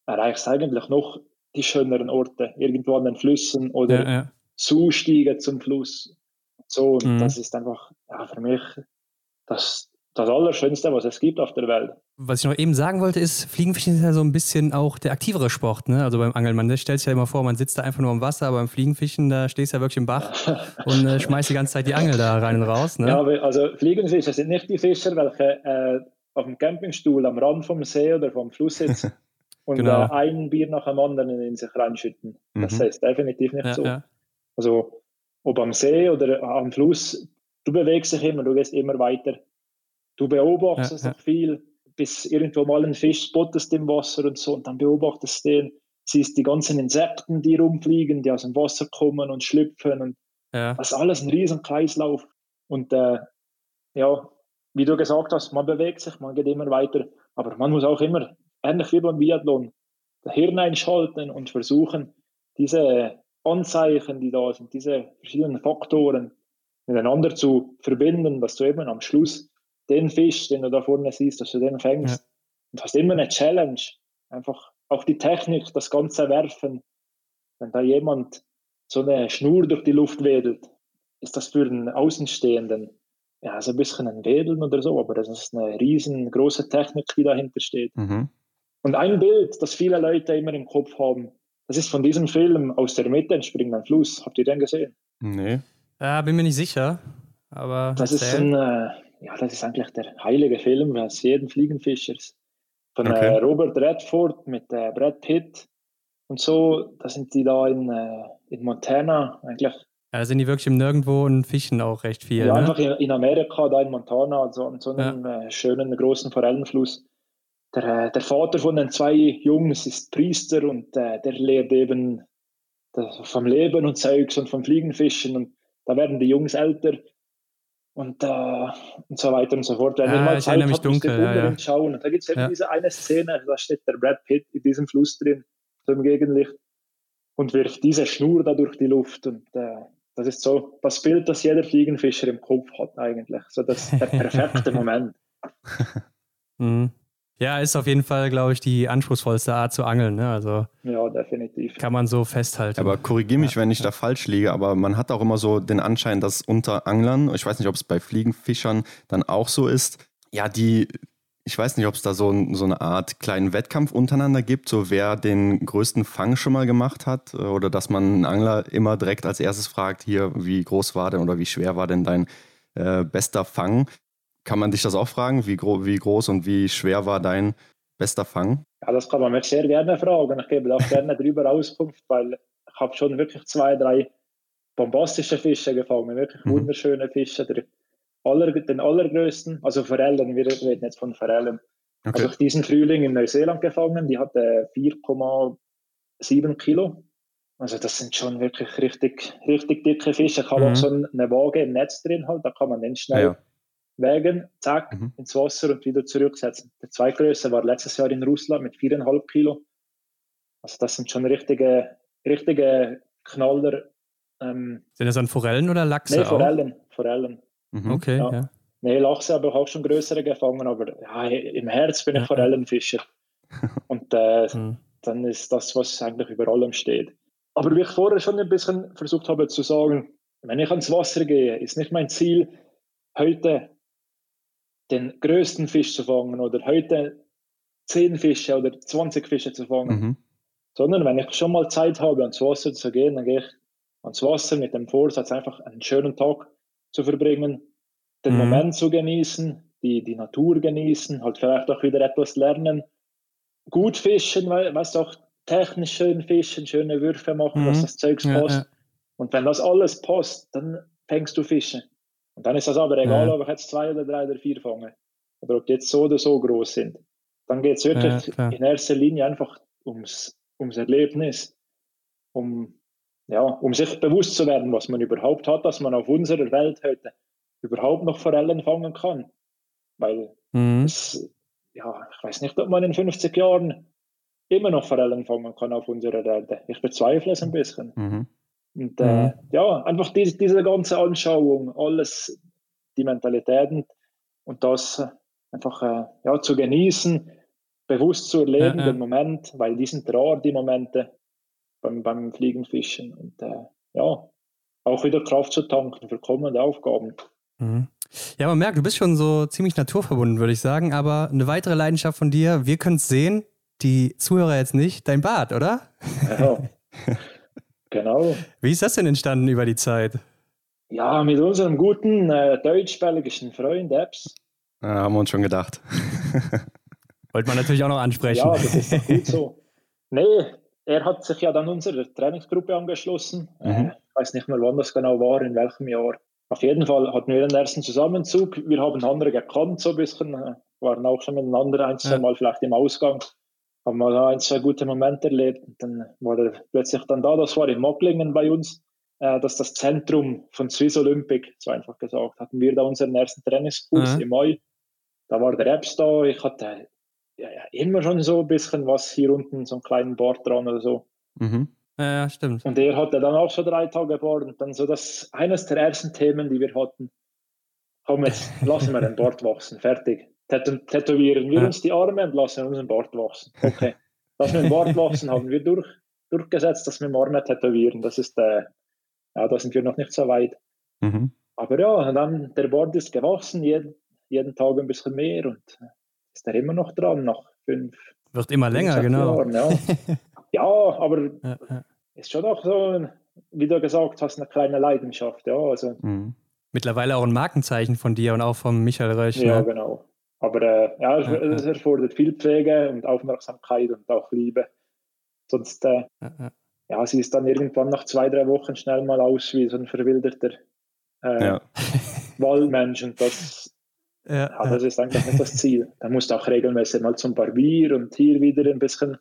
erreichst eigentlich noch die schöneren Orte, irgendwo an den Flüssen oder ja, ja. Zustiege zum Fluss. So, und mhm. das ist einfach ja, für mich das, das Allerschönste, was es gibt auf der Welt was ich noch eben sagen wollte, ist, Fliegenfischen ist ja so ein bisschen auch der aktivere Sport, ne? Also beim Angeln. Man stellt sich ja immer vor, man sitzt da einfach nur im Wasser, aber beim Fliegenfischen, da stehst du ja wirklich im Bach und äh, schmeißt die ganze Zeit die Angel da rein und raus. Ne? Ja, also Fliegenfischer sind nicht die Fischer, welche äh, auf dem Campingstuhl am Rand vom See oder vom Fluss sitzen und genau. äh, ein Bier nach dem anderen in sich reinschütten. Das mhm. heißt definitiv nicht ja, so. Ja. Also ob am See oder am Fluss, du bewegst dich immer, du gehst immer weiter. Du beobachtest ja, viel bis irgendwo mal ein Fisch spottest im Wasser und so und dann beobachtest du den, siehst die ganzen Insekten, die rumfliegen, die aus dem Wasser kommen und schlüpfen und ja. das ist alles ein riesen Kreislauf. Und äh, ja, wie du gesagt hast, man bewegt sich, man geht immer weiter, aber man muss auch immer, ähnlich wie beim Biathlon, das Hirn einschalten und versuchen, diese Anzeichen, die da sind, diese verschiedenen Faktoren miteinander zu verbinden, dass du eben am Schluss den Fisch, den du da vorne siehst, dass du den fängst. Ja. Und hast immer eine Challenge. Einfach auch die Technik, das ganze Werfen. Wenn da jemand so eine Schnur durch die Luft wedelt, ist das für einen Außenstehenden ja so ein bisschen ein Wedeln oder so, aber das ist eine riesengroße Technik, die dahinter steht. Mhm. Und ein Bild, das viele Leute immer im Kopf haben, das ist von diesem Film aus der Mitte entspringt ein Fluss. Habt ihr den gesehen? Nee. Ja, bin mir nicht sicher. Aber das ist ein, äh, ja, das ist eigentlich der heilige Film eines jeden Fliegenfischers. Von äh, okay. äh, Robert Redford mit äh, Brad Pitt und so, da sind die da in, äh, in Montana eigentlich. Ja, da sind die wirklich im Nirgendwo und fischen auch recht viel. Ja, ne? einfach in, in, Amerika, da in Montana, also an so einem ja. Äh, schönen großen Forellenfluss. Der, äh, der Vater von den zwei Jungs ist Priester und der lehrt eben vom Leben und Zeugs und vom Fliegenfischen und da werden die Jungs älter und, äh, und so weiter und so fort. Wenn ja, mal ich Zeit mich dunkel, ja, ja. schauen. Und da gibt es eben ja. diese eine Szene, da steht der Brad Pitt in diesem Fluss drin, so im Gegenlicht, und wirft diese Schnur da durch die Luft. Und äh, das ist so das Bild, das jeder Fliegenfischer im Kopf hat eigentlich. So das der perfekte Moment. mhm. Ja, ist auf jeden Fall, glaube ich, die anspruchsvollste Art zu angeln. Ne? Also ja, definitiv. Kann man so festhalten. Aber korrigiere mich, ja. wenn ich da falsch liege, aber man hat auch immer so den Anschein, dass unter Anglern, ich weiß nicht, ob es bei Fliegenfischern dann auch so ist, ja, die, ich weiß nicht, ob es da so, so eine Art kleinen Wettkampf untereinander gibt, so wer den größten Fang schon mal gemacht hat oder dass man einen Angler immer direkt als erstes fragt, hier, wie groß war denn oder wie schwer war denn dein äh, bester Fang? Kann man dich das auch fragen? Wie, gro wie groß und wie schwer war dein bester Fang? Ja, das kann man mich sehr gerne fragen. Ich gebe auch gerne darüber Auskunft, weil ich habe schon wirklich zwei, drei bombastische Fische gefangen, wirklich mhm. wunderschöne Fische. Der aller, den allergrößten, also Forellen, wir reden jetzt von Forellen. Okay. Also diesen Frühling in Neuseeland gefangen, die hatte 4,7 Kilo. Also das sind schon wirklich richtig, richtig dicke Fische. Ich habe mhm. auch so eine Waage im Netz drin, halt, da kann man den schnell ja wägen, zack, mhm. ins Wasser und wieder zurücksetzen. Der zweitgrößte war letztes Jahr in Russland mit viereinhalb Kilo. Also das sind schon richtige, richtige Knaller. Ähm, sind das dann Forellen oder Lachse? Nee, Forellen. Auch? Forellen. Mhm. Okay, ja. ja. Nee, Lachse habe ich auch schon größere gefangen, aber ja, im Herz bin ich. Forellenfischer. Und äh, mhm. dann ist das, was eigentlich über allem steht. Aber wie ich vorher schon ein bisschen versucht habe zu sagen, wenn ich ans Wasser gehe, ist nicht mein Ziel, heute den größten Fisch zu fangen oder heute 10 Fische oder 20 Fische zu fangen, mhm. sondern wenn ich schon mal Zeit habe, ans Wasser zu gehen, dann gehe ich ans Wasser mit dem Vorsatz, einfach einen schönen Tag zu verbringen, den mhm. Moment zu genießen, die, die Natur genießen, halt vielleicht auch wieder etwas lernen, gut fischen, weil, weißt auch technisch schön fischen, schöne Würfe machen, mhm. dass das Zeugs passt. Ja, ja. Und wenn das alles passt, dann fängst du Fische. Und dann ist das aber egal, ja. ob ich jetzt zwei oder drei oder vier fange. Oder ob die jetzt so oder so groß sind. Dann geht es wirklich ja, in erster Linie einfach ums, ums Erlebnis. Um, ja, um sich bewusst zu werden, was man überhaupt hat, dass man auf unserer Welt heute überhaupt noch Forellen fangen kann. Weil mhm. es, ja, ich weiß nicht, ob man in 50 Jahren immer noch Forellen fangen kann auf unserer Erde. Ich bezweifle es ein bisschen. Mhm. Und äh, mhm. ja, einfach diese, diese ganze Anschauung, alles, die Mentalitäten und das einfach äh, ja, zu genießen, bewusst zu erleben, ja, ja. den Moment, weil die sind rar, die Momente beim, beim Fliegenfischen. Und äh, ja, auch wieder Kraft zu tanken für kommende Aufgaben. Mhm. Ja, man merkt, du bist schon so ziemlich naturverbunden, würde ich sagen. Aber eine weitere Leidenschaft von dir, wir können es sehen, die Zuhörer jetzt nicht, dein Bart, oder? Ja. Genau. Wie ist das denn entstanden über die Zeit? Ja, mit unserem guten äh, deutsch-belgischen Freund Epps. Ja, haben wir uns schon gedacht. Wollte man natürlich auch noch ansprechen. Ja, das ist doch gut so. Nee, er hat sich ja dann unserer Trainingsgruppe angeschlossen. Mhm. Äh, ich weiß nicht mehr, wann das genau war, in welchem Jahr. Auf jeden Fall hatten wir den ersten Zusammenzug. Wir haben andere gekannt, so ein bisschen. Äh, waren auch schon miteinander ein, zwei Mal vielleicht im Ausgang haben wir da ein, zwei gute Momente erlebt. Und dann war er plötzlich dann da, das war in Mocklingen bei uns, äh, das ist das Zentrum von Swiss Olympic, so einfach gesagt. Hatten wir da unseren ersten Trainingskurs mhm. im Mai. Da war der Apps da, ich hatte ja, ja, immer schon so ein bisschen was hier unten, so einen kleinen Bart dran oder so. Mhm. Ja, stimmt. Und er hatte dann auch so drei Tage Bart und dann so das eines der ersten Themen, die wir hatten. Komm, jetzt lassen wir den Bart wachsen, fertig tätowieren wir uns die Arme und lassen unseren Bart wachsen. Okay. Das mit dem Bart wachsen haben wir durch, durchgesetzt, dass wir im Arme tätowieren. Das ist, äh, ja, da sind wir noch nicht so weit. Mhm. Aber ja, dann der Bart ist gewachsen, jeden, jeden Tag ein bisschen mehr und ist er immer noch dran, nach fünf. Wird immer länger, genau. Jahren, ja. ja, aber ja, ja. ist schon auch so, wie du gesagt hast, eine kleine Leidenschaft. Ja, also. Mhm. Mittlerweile auch ein Markenzeichen von dir und auch von Michael Rösch. Ja, ne? genau. Aber äh, ja, es, es, erfordert viel Pflege und Aufmerksamkeit und auch Liebe. Sonst, äh, ja, sie ist dann irgendwann nach zwei, drei Wochen schnell mal aus wie so ein verwilderter äh, ja. Waldmensch. Und das, ja, ja, das ist eigentlich nicht das Ziel. Da musst du auch regelmäßig mal zum Barbier und hier wieder ein bisschen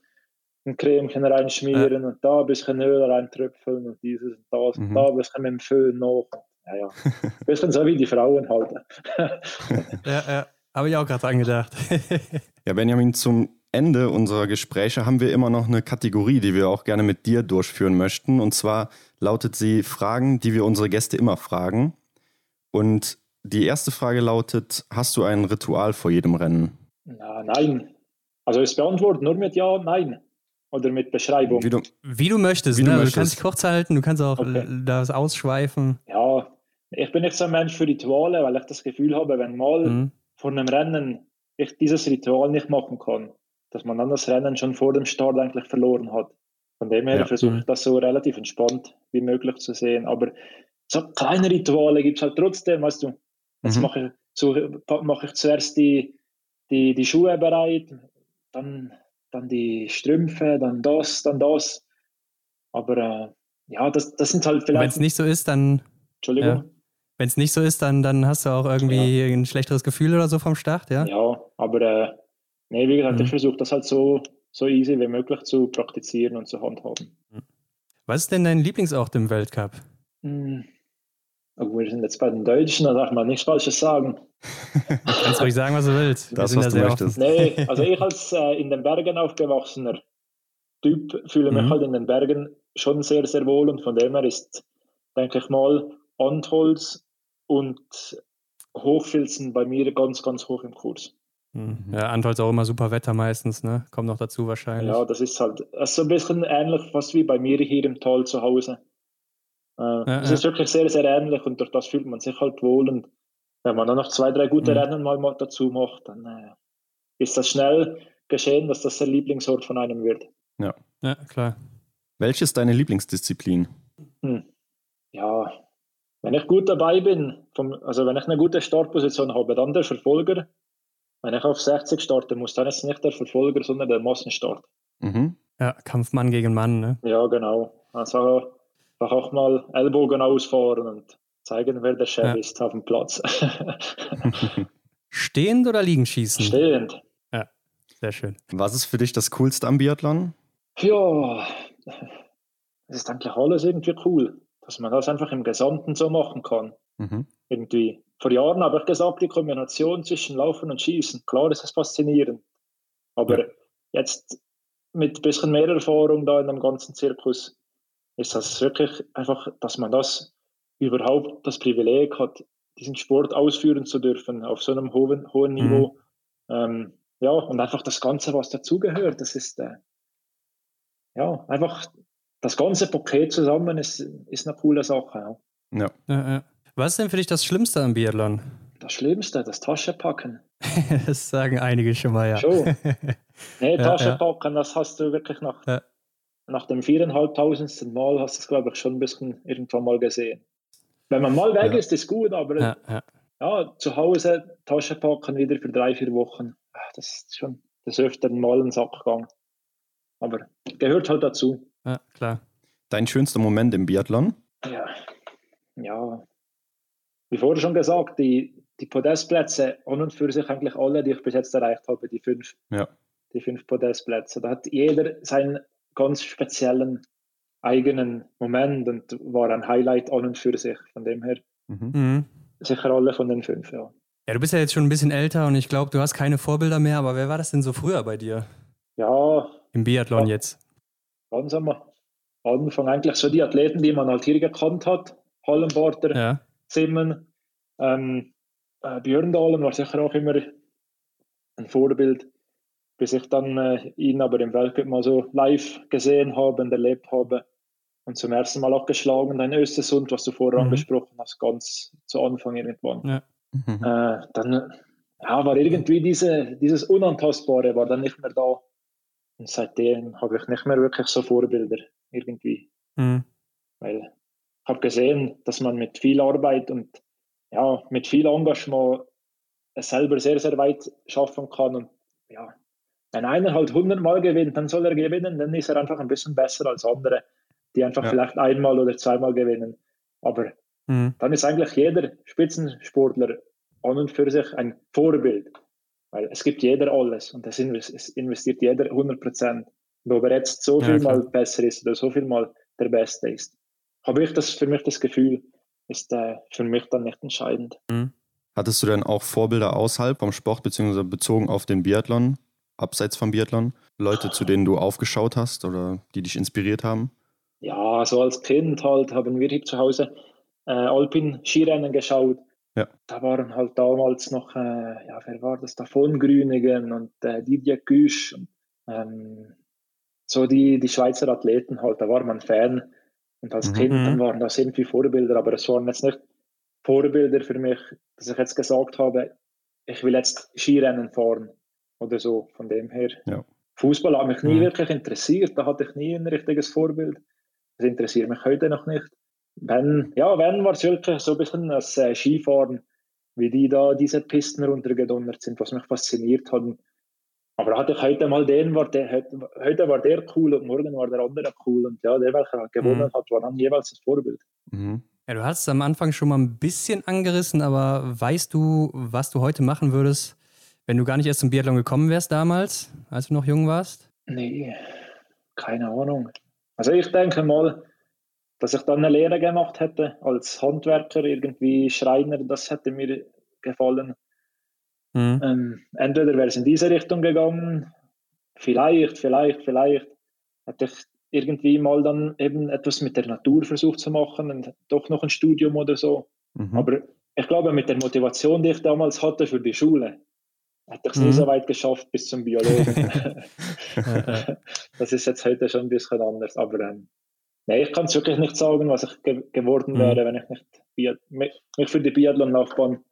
ein Cremchen reinschmieren und da ein bisschen Öl reintröpfeln und dieses und das mhm. und da ein bisschen mit dem Föhn noch. Ja, ja. Ein bisschen so wie die Frauen halt. ja, ja. Habe ich auch gerade angedacht. ja, Benjamin, zum Ende unserer Gespräche haben wir immer noch eine Kategorie, die wir auch gerne mit dir durchführen möchten. Und zwar lautet sie Fragen, die wir unsere Gäste immer fragen. Und die erste Frage lautet: Hast du ein Ritual vor jedem Rennen? Na, nein. Also es beantwortet nur mit Ja, Nein. Oder mit Beschreibung. Wie du, wie du möchtest. Wie ne? du, möchtest. du kannst dich kurz halten, du kannst auch okay. das ausschweifen. Ja, ich bin nicht so ein Mensch für Rituale, weil ich das Gefühl habe, wenn mal mhm vor einem Rennen ich dieses Ritual nicht machen kann, dass man dann das Rennen schon vor dem Start eigentlich verloren hat. Von dem her ja. versuche ich das so relativ entspannt wie möglich zu sehen. Aber so kleine Rituale gibt es halt trotzdem, weißt du. Jetzt mhm. mache, ich, so, mache ich zuerst die, die, die Schuhe bereit, dann, dann die Strümpfe, dann das, dann das. Aber äh, ja, das, das sind halt vielleicht. Wenn es nicht so ist, dann. Entschuldigung. Ja. Wenn es nicht so ist, dann, dann hast du auch irgendwie ja. ein schlechteres Gefühl oder so vom Start, ja? Ja, aber äh, nee, wie gesagt, mhm. ich versuche das halt so, so easy wie möglich zu praktizieren und zu handhaben. Was ist denn dein Lieblingsort im Weltcup? Hm. Oh, wir sind jetzt bei den Deutschen, da darf man nichts Falsches sagen. du kannst ruhig sagen, was du willst. Das, was du möchtest. Nee, also ich als äh, in den Bergen aufgewachsener Typ fühle mich mhm. halt in den Bergen schon sehr, sehr wohl und von dem her ist, denke ich mal, Antholz und Hochfilzen bei mir ganz, ganz hoch im Kurs. Mhm. Ja, Antholz auch immer super Wetter meistens, ne? Kommt noch dazu wahrscheinlich. Ja, das ist halt das ist so ein bisschen ähnlich, fast wie bei mir hier im Tal zu Hause. Äh, ja, es ja. ist wirklich sehr, sehr ähnlich und durch das fühlt man sich halt wohl. Und wenn man dann noch zwei, drei gute mhm. Rennen mal dazu macht, dann äh, ist das schnell geschehen, dass das der Lieblingsort von einem wird. Ja, ja klar. Welche ist deine Lieblingsdisziplin? Hm. Ja, wenn ich gut dabei bin, vom, also wenn ich eine gute Startposition habe, dann der Verfolger. Wenn ich auf 60 starten muss, dann ist es nicht der Verfolger, sondern der Massenstart. Mhm. Ja, Kampfmann gegen Mann, ne? Ja, genau. Also einfach auch mal Ellbogen ausfahren und zeigen, wer der Chef ja. ist auf dem Platz. Stehend oder liegen schießen? Stehend. Ja, sehr schön. Was ist für dich das Coolste am Biathlon? Ja, es ist eigentlich alles irgendwie cool, dass man das einfach im Gesamten so machen kann. Mhm. Irgendwie. Vor Jahren habe ich gesagt, die Kombination zwischen Laufen und Schießen, klar ist das faszinierend. Aber ja. jetzt mit ein bisschen mehr Erfahrung da in dem ganzen Zirkus ist das wirklich einfach, dass man das überhaupt das Privileg hat, diesen Sport ausführen zu dürfen auf so einem hohen, hohen mhm. Niveau. Mhm. Ähm, ja, und einfach das Ganze, was dazugehört, das ist äh, ja einfach das ganze Paket zusammen ist, ist eine coole Sache. Ja. Ja. Ja, Was ist denn für dich das Schlimmste am Biathlon? Das Schlimmste, das Taschenpacken. das sagen einige schon mal, ja. Schon. Nee, Taschenpacken, das hast du wirklich nach nach dem viereinhalbtausendsten Mal hast du es, glaube ich, schon ein bisschen irgendwann mal gesehen. Wenn man mal weg ja. ist, ist gut, aber ja, ja. ja, zu Hause Tasche packen wieder für drei, vier Wochen, das ist schon des Öfteren mal ein Sackgang. Aber gehört halt dazu. Ja, klar. Dein schönster Moment im Biathlon? Ja, ja. Wie vorher schon gesagt, die, die Podestplätze an und für sich eigentlich alle, die ich bis jetzt erreicht habe, die fünf. Ja. Die fünf Podestplätze. Da hat jeder sein ganz speziellen eigenen Moment und war ein Highlight an und für sich. Von dem her mhm. mhm. sicher alle von den fünf, ja. Ja, du bist ja jetzt schon ein bisschen älter und ich glaube, du hast keine Vorbilder mehr, aber wer war das denn so früher bei dir? Ja. Im Biathlon ja, jetzt? Ganz am Anfang eigentlich so die Athleten, die man halt hier gekannt hat. Hallenbarter, ja. Zimmen, ähm, äh, Björn Dahlen war sicher auch immer ein Vorbild bis ich dann äh, ihn aber im Weltcup mal so live gesehen habe und erlebt habe und zum ersten Mal auch geschlagen in Östersund, was du vorher mhm. angesprochen hast, ganz zu Anfang irgendwann. Ja. Mhm. Äh, dann ja, war irgendwie diese, dieses Unantastbare war dann nicht mehr da. Und seitdem habe ich nicht mehr wirklich so Vorbilder irgendwie. Mhm. Weil ich habe gesehen, dass man mit viel Arbeit und ja, mit viel Engagement es selber sehr, sehr weit schaffen kann. Und ja, wenn einer halt 100 Mal gewinnt, dann soll er gewinnen, dann ist er einfach ein bisschen besser als andere, die einfach ja. vielleicht einmal oder zweimal gewinnen. Aber mhm. dann ist eigentlich jeder Spitzensportler an und für sich ein Vorbild, weil es gibt jeder alles und es investiert jeder 100 Prozent. Und ob er jetzt so viel ja, mal besser ist oder so viel mal der Beste ist, habe ich das für mich das Gefühl, ist äh, für mich dann nicht entscheidend. Mhm. Hattest du denn auch Vorbilder außerhalb vom Sport beziehungsweise bezogen auf den Biathlon? abseits vom Biathlon? Leute, zu denen du aufgeschaut hast oder die dich inspiriert haben? Ja, so als Kind halt haben wir hier zu Hause äh, Alpin-Skirennen geschaut. Ja. Da waren halt damals noch, äh, ja, wer war das da? Von Grünigen und äh, Didier Güsch. Und, ähm, so die, die Schweizer Athleten halt, da war man Fan. Und als mhm. Kind dann mhm. waren das irgendwie Vorbilder, aber es waren jetzt nicht Vorbilder für mich, dass ich jetzt gesagt habe, ich will jetzt Skirennen fahren oder so. Von dem her. Ja. Fußball hat mich nie mhm. wirklich interessiert. Da hatte ich nie ein richtiges Vorbild. Das interessiert mich heute noch nicht. Wenn, ja, wenn war es wirklich so ein bisschen das äh, Skifahren, wie die da diese Pisten runtergedonnert sind, was mich fasziniert hat. Aber hatte ich heute mal den, war der, heute war der cool und morgen war der andere cool. Und ja, der, welcher gewonnen mhm. hat, war dann jeweils das Vorbild. Mhm. Ja, du hast es am Anfang schon mal ein bisschen angerissen, aber weißt du, was du heute machen würdest, wenn du gar nicht erst zum Biathlon gekommen wärst damals, als du noch jung warst? Nee, keine Ahnung. Also ich denke mal, dass ich dann eine Lehre gemacht hätte als Handwerker, irgendwie Schreiner, das hätte mir gefallen. Mhm. Ähm, entweder wäre es in diese Richtung gegangen, vielleicht, vielleicht, vielleicht hätte ich irgendwie mal dann eben etwas mit der Natur versucht zu machen und doch noch ein Studium oder so. Mhm. Aber ich glaube, mit der Motivation, die ich damals hatte für die Schule, hätte ich es mhm. nie so weit geschafft bis zum Biologen. das ist jetzt heute schon ein bisschen anders. Aber ähm, nee, ich kann es wirklich nicht sagen, was ich ge geworden mhm. wäre, wenn ich nicht Biat mich, mich für die Biathlon-Laufbahn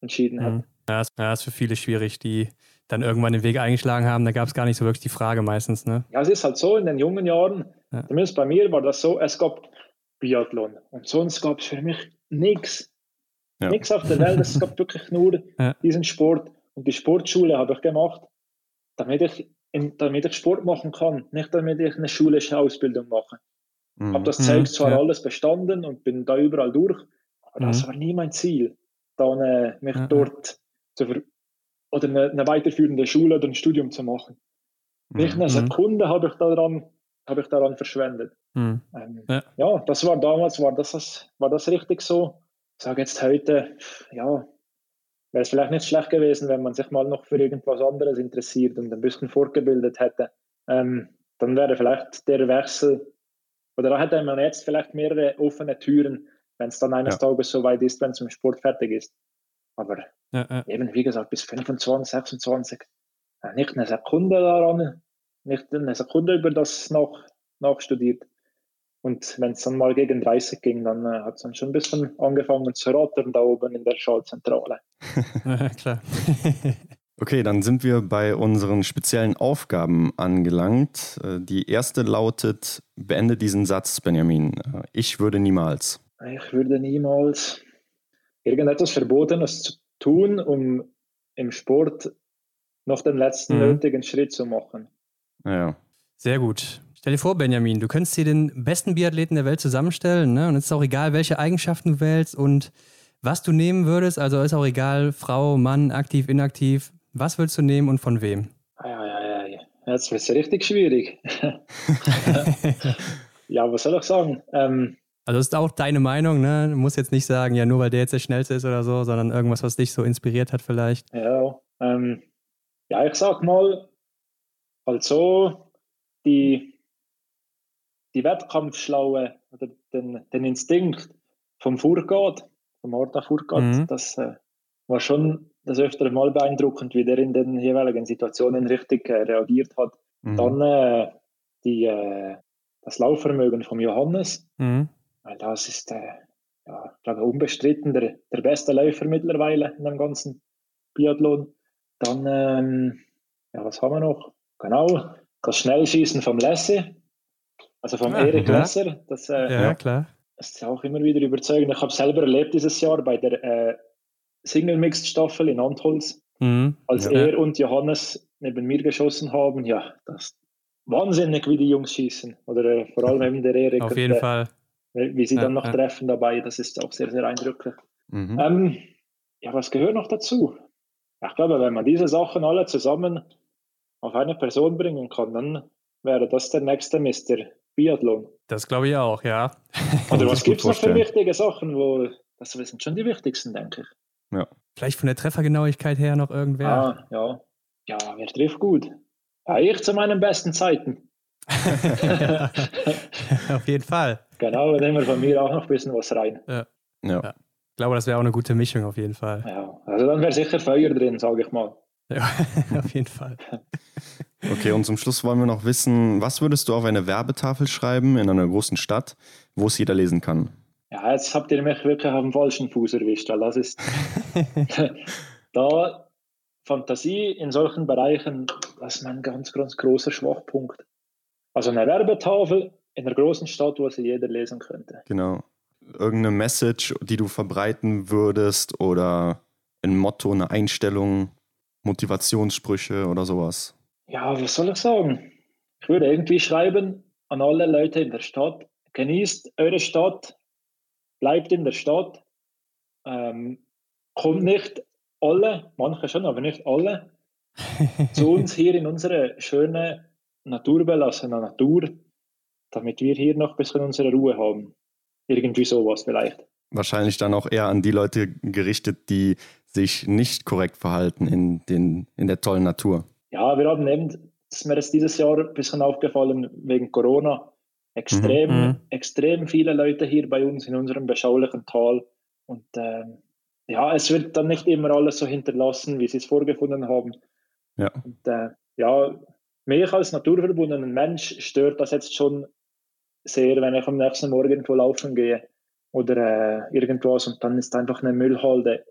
entschieden hätte. Mhm. Ja, ist, ja, ist für viele schwierig, die dann irgendwann den Weg eingeschlagen haben. Da gab es gar nicht so wirklich die Frage meistens. Ne? Ja, es ist halt so, in den jungen Jahren, ja. zumindest bei mir war das so, es gab Biathlon und sonst gab es für mich nichts. Ja. Nichts auf der Welt, es gab wirklich nur ja. diesen Sport. Und die Sportschule habe ich gemacht, damit ich, in, damit ich Sport machen kann, nicht damit ich eine schulische Ausbildung mache. Ich mhm. habe das Zeug mhm. zwar alles bestanden und bin da überall durch, aber mhm. das war nie mein Ziel, dann äh, mich dort zu ver oder eine, eine, weiterführende Schule oder ein Studium zu machen. Nicht eine mhm. Sekunde habe ich daran, habe ich daran verschwendet. Mhm. Ähm, ja. ja. das war damals, war das, war das richtig so. Ich sage jetzt heute, ja, wäre es vielleicht nicht schlecht gewesen, wenn man sich mal noch für irgendwas anderes interessiert und ein bisschen fortgebildet hätte. Ähm, dann wäre vielleicht der Wechsel, oder da hätte man jetzt vielleicht mehrere offene Türen, wenn es dann eines ja. Tages so weit ist, wenn es im Sport fertig ist. Aber ja, ja. eben, wie gesagt, bis 25, 26, äh, nicht eine Sekunde daran, nicht eine Sekunde über das nach, nachstudiert. Und wenn es dann mal gegen 30 ging, dann äh, hat es dann schon ein bisschen angefangen zu rattern da oben in der Schaltzentrale. ja, klar. okay, dann sind wir bei unseren speziellen Aufgaben angelangt. Äh, die erste lautet, beende diesen Satz, Benjamin. Äh, ich würde niemals. Ich würde niemals irgendetwas Verbotenes zu tun, um im Sport noch den letzten mhm. nötigen Schritt zu machen. Ja. Sehr gut. Stell dir vor, Benjamin, du könntest dir den besten Biathleten der Welt zusammenstellen, ne? Und es ist auch egal, welche Eigenschaften du wählst und was du nehmen würdest. Also ist auch egal, Frau, Mann, aktiv, inaktiv. Was willst du nehmen und von wem? Ja, ja, ja. Jetzt wird es richtig schwierig. ja, was soll ich sagen? Ähm, also ist auch deine Meinung, ne? Du musst jetzt nicht sagen, ja, nur weil der jetzt der Schnellste ist oder so, sondern irgendwas, was dich so inspiriert hat vielleicht. Ja, ähm, ja ich sag mal, also die, die Wettkampfschlaue oder den, den Instinkt vom Furgard, vom Orta Furgard, mhm. das äh, war schon das öftere Mal beeindruckend, wie der in den jeweiligen Situationen richtig äh, reagiert hat. Mhm. Dann äh, die, äh, das Laufvermögen von Johannes. Mhm weil das ist, äh, ja, ich glaube, unbestritten der, der beste Läufer mittlerweile in dem ganzen Biathlon. Dann, ähm, ja, was haben wir noch? Genau, das Schnellschießen vom Lesse, also vom ja, Erik ja. Lesser. Das, äh, ja, klar. Das ist auch immer wieder überzeugend. Ich habe selber erlebt dieses Jahr bei der äh, Single-Mixed-Staffel in Antholz, mhm. als ja. er und Johannes neben mir geschossen haben. Ja, das ist wahnsinnig, wie die Jungs schießen. Oder äh, vor allem eben der Erik. Auf jeden der, Fall. Wie sie dann noch ja. treffen dabei, das ist auch sehr, sehr eindrücklich. Mhm. Ähm, ja, was gehört noch dazu? Ich glaube, wenn man diese Sachen alle zusammen auf eine Person bringen kann, dann wäre das der nächste Mister Biathlon. Das glaube ich auch, ja. Oder was gibt es noch für wichtige Sachen, wo das sind schon die wichtigsten, denke ich. Ja. Vielleicht von der Treffergenauigkeit her noch irgendwer. Ah, ja. Ja, wer trifft gut? Ja, ich zu meinen besten Zeiten. Auf jeden Fall. Genau, da nehmen wir von mir auch noch ein bisschen was rein. Ja. ja. ja. Ich glaube, das wäre auch eine gute Mischung auf jeden Fall. Ja, also dann wäre sicher Feuer drin, sage ich mal. Ja, auf jeden Fall. Okay, und zum Schluss wollen wir noch wissen, was würdest du auf eine Werbetafel schreiben in einer großen Stadt, wo es jeder lesen kann? Ja, jetzt habt ihr mich wirklich auf dem falschen Fuß erwischt, weil das ist da Fantasie in solchen Bereichen, das ist mein ganz, ganz großer Schwachpunkt. Also eine Werbetafel in einer großen Stadt, wo sie jeder lesen könnte. Genau. Irgendeine Message, die du verbreiten würdest oder ein Motto, eine Einstellung, Motivationssprüche oder sowas. Ja, was soll ich sagen? Ich würde irgendwie schreiben an alle Leute in der Stadt, genießt eure Stadt, bleibt in der Stadt, ähm, kommt nicht alle, manche schon, aber nicht alle, zu uns hier in unsere schöne naturbelassene Natur, damit wir hier noch ein bisschen unsere Ruhe haben. irgendwie sowas vielleicht. Wahrscheinlich dann auch eher an die Leute gerichtet, die sich nicht korrekt verhalten in, den, in der tollen Natur. Ja, wir haben eben, ist mir das dieses Jahr ein bisschen aufgefallen wegen Corona, extrem, mhm. mhm. extrem viele Leute hier bei uns in unserem beschaulichen Tal. Und äh, ja, es wird dann nicht immer alles so hinterlassen, wie sie es vorgefunden haben. Ja. Und äh, ja, mich als naturverbundenen Mensch stört das jetzt schon sehr, wenn ich am nächsten Morgen irgendwo laufen gehe oder äh, irgendwas und dann ist einfach eine Müllhalde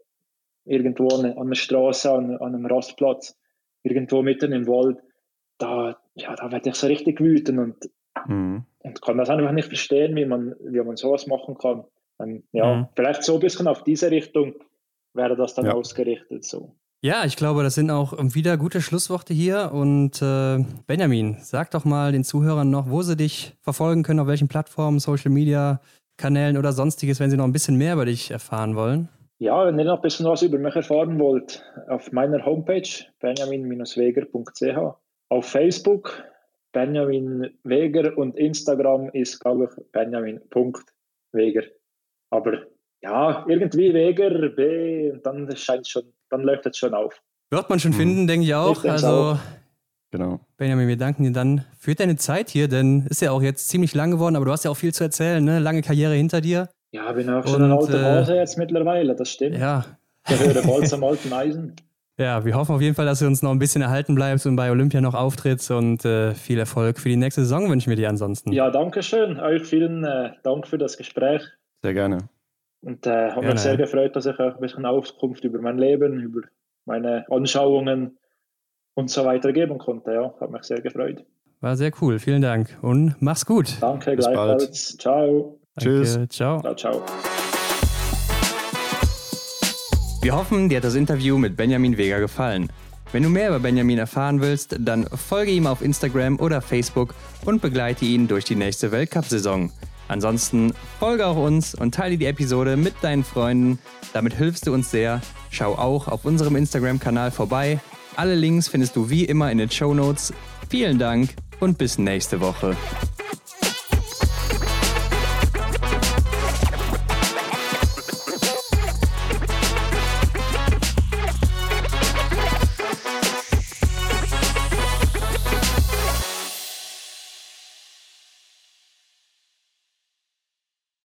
irgendwo an, an einer Straße, an, an, einem Rastplatz, irgendwo mitten im Wald. Da, ja, da werde ich so richtig wütend und, mhm. und kann das einfach nicht verstehen, wie man, wie man sowas machen kann. Und, ja, mhm. vielleicht so ein bisschen auf diese Richtung wäre das dann ja. ausgerichtet so. Ja, ich glaube, das sind auch wieder gute Schlussworte hier. Und äh, Benjamin, sag doch mal den Zuhörern noch, wo sie dich verfolgen können, auf welchen Plattformen, Social Media, Kanälen oder sonstiges, wenn sie noch ein bisschen mehr über dich erfahren wollen. Ja, wenn ihr noch ein bisschen was über mich erfahren wollt, auf meiner Homepage benjamin-weger.ch, auf Facebook Benjamin Weger und Instagram ist, glaube ich, benjamin.weger. Aber ja, irgendwie Weger, B, und dann scheint schon dann läuft es schon auf. Wird man schon mhm. finden, denke ich auch. Ich also, auch. Genau. Benjamin, wir danken dir dann für deine Zeit hier, denn ist ja auch jetzt ziemlich lang geworden, aber du hast ja auch viel zu erzählen, ne? Lange Karriere hinter dir. Ja, bin auch schon Und, ein alter Hase äh, jetzt mittlerweile, das stimmt. Ja. Der höhere Bolz am alten Eisen. Ja, wir hoffen auf jeden Fall, dass du uns noch ein bisschen erhalten bleibst und bei Olympia noch auftrittst und äh, viel Erfolg für die nächste Saison wünschen wir dir ansonsten. Ja, danke schön. Euch vielen äh, Dank für das Gespräch. Sehr gerne. Und äh, habe mich sehr gefreut, dass ich auch ein bisschen Auskunft über mein Leben, über meine Anschauungen und so weiter geben konnte. Ja, habe mich sehr gefreut. War sehr cool. Vielen Dank und mach's gut. Danke, Bis gleichfalls. Bald. Ciao. Danke, Tschüss. Ciao. Ciao, ciao. Wir hoffen, dir hat das Interview mit Benjamin Weger gefallen. Wenn du mehr über Benjamin erfahren willst, dann folge ihm auf Instagram oder Facebook und begleite ihn durch die nächste Weltcup-Saison. Ansonsten folge auch uns und teile die Episode mit deinen Freunden. Damit hilfst du uns sehr. Schau auch auf unserem Instagram-Kanal vorbei. Alle Links findest du wie immer in den Show Notes. Vielen Dank und bis nächste Woche.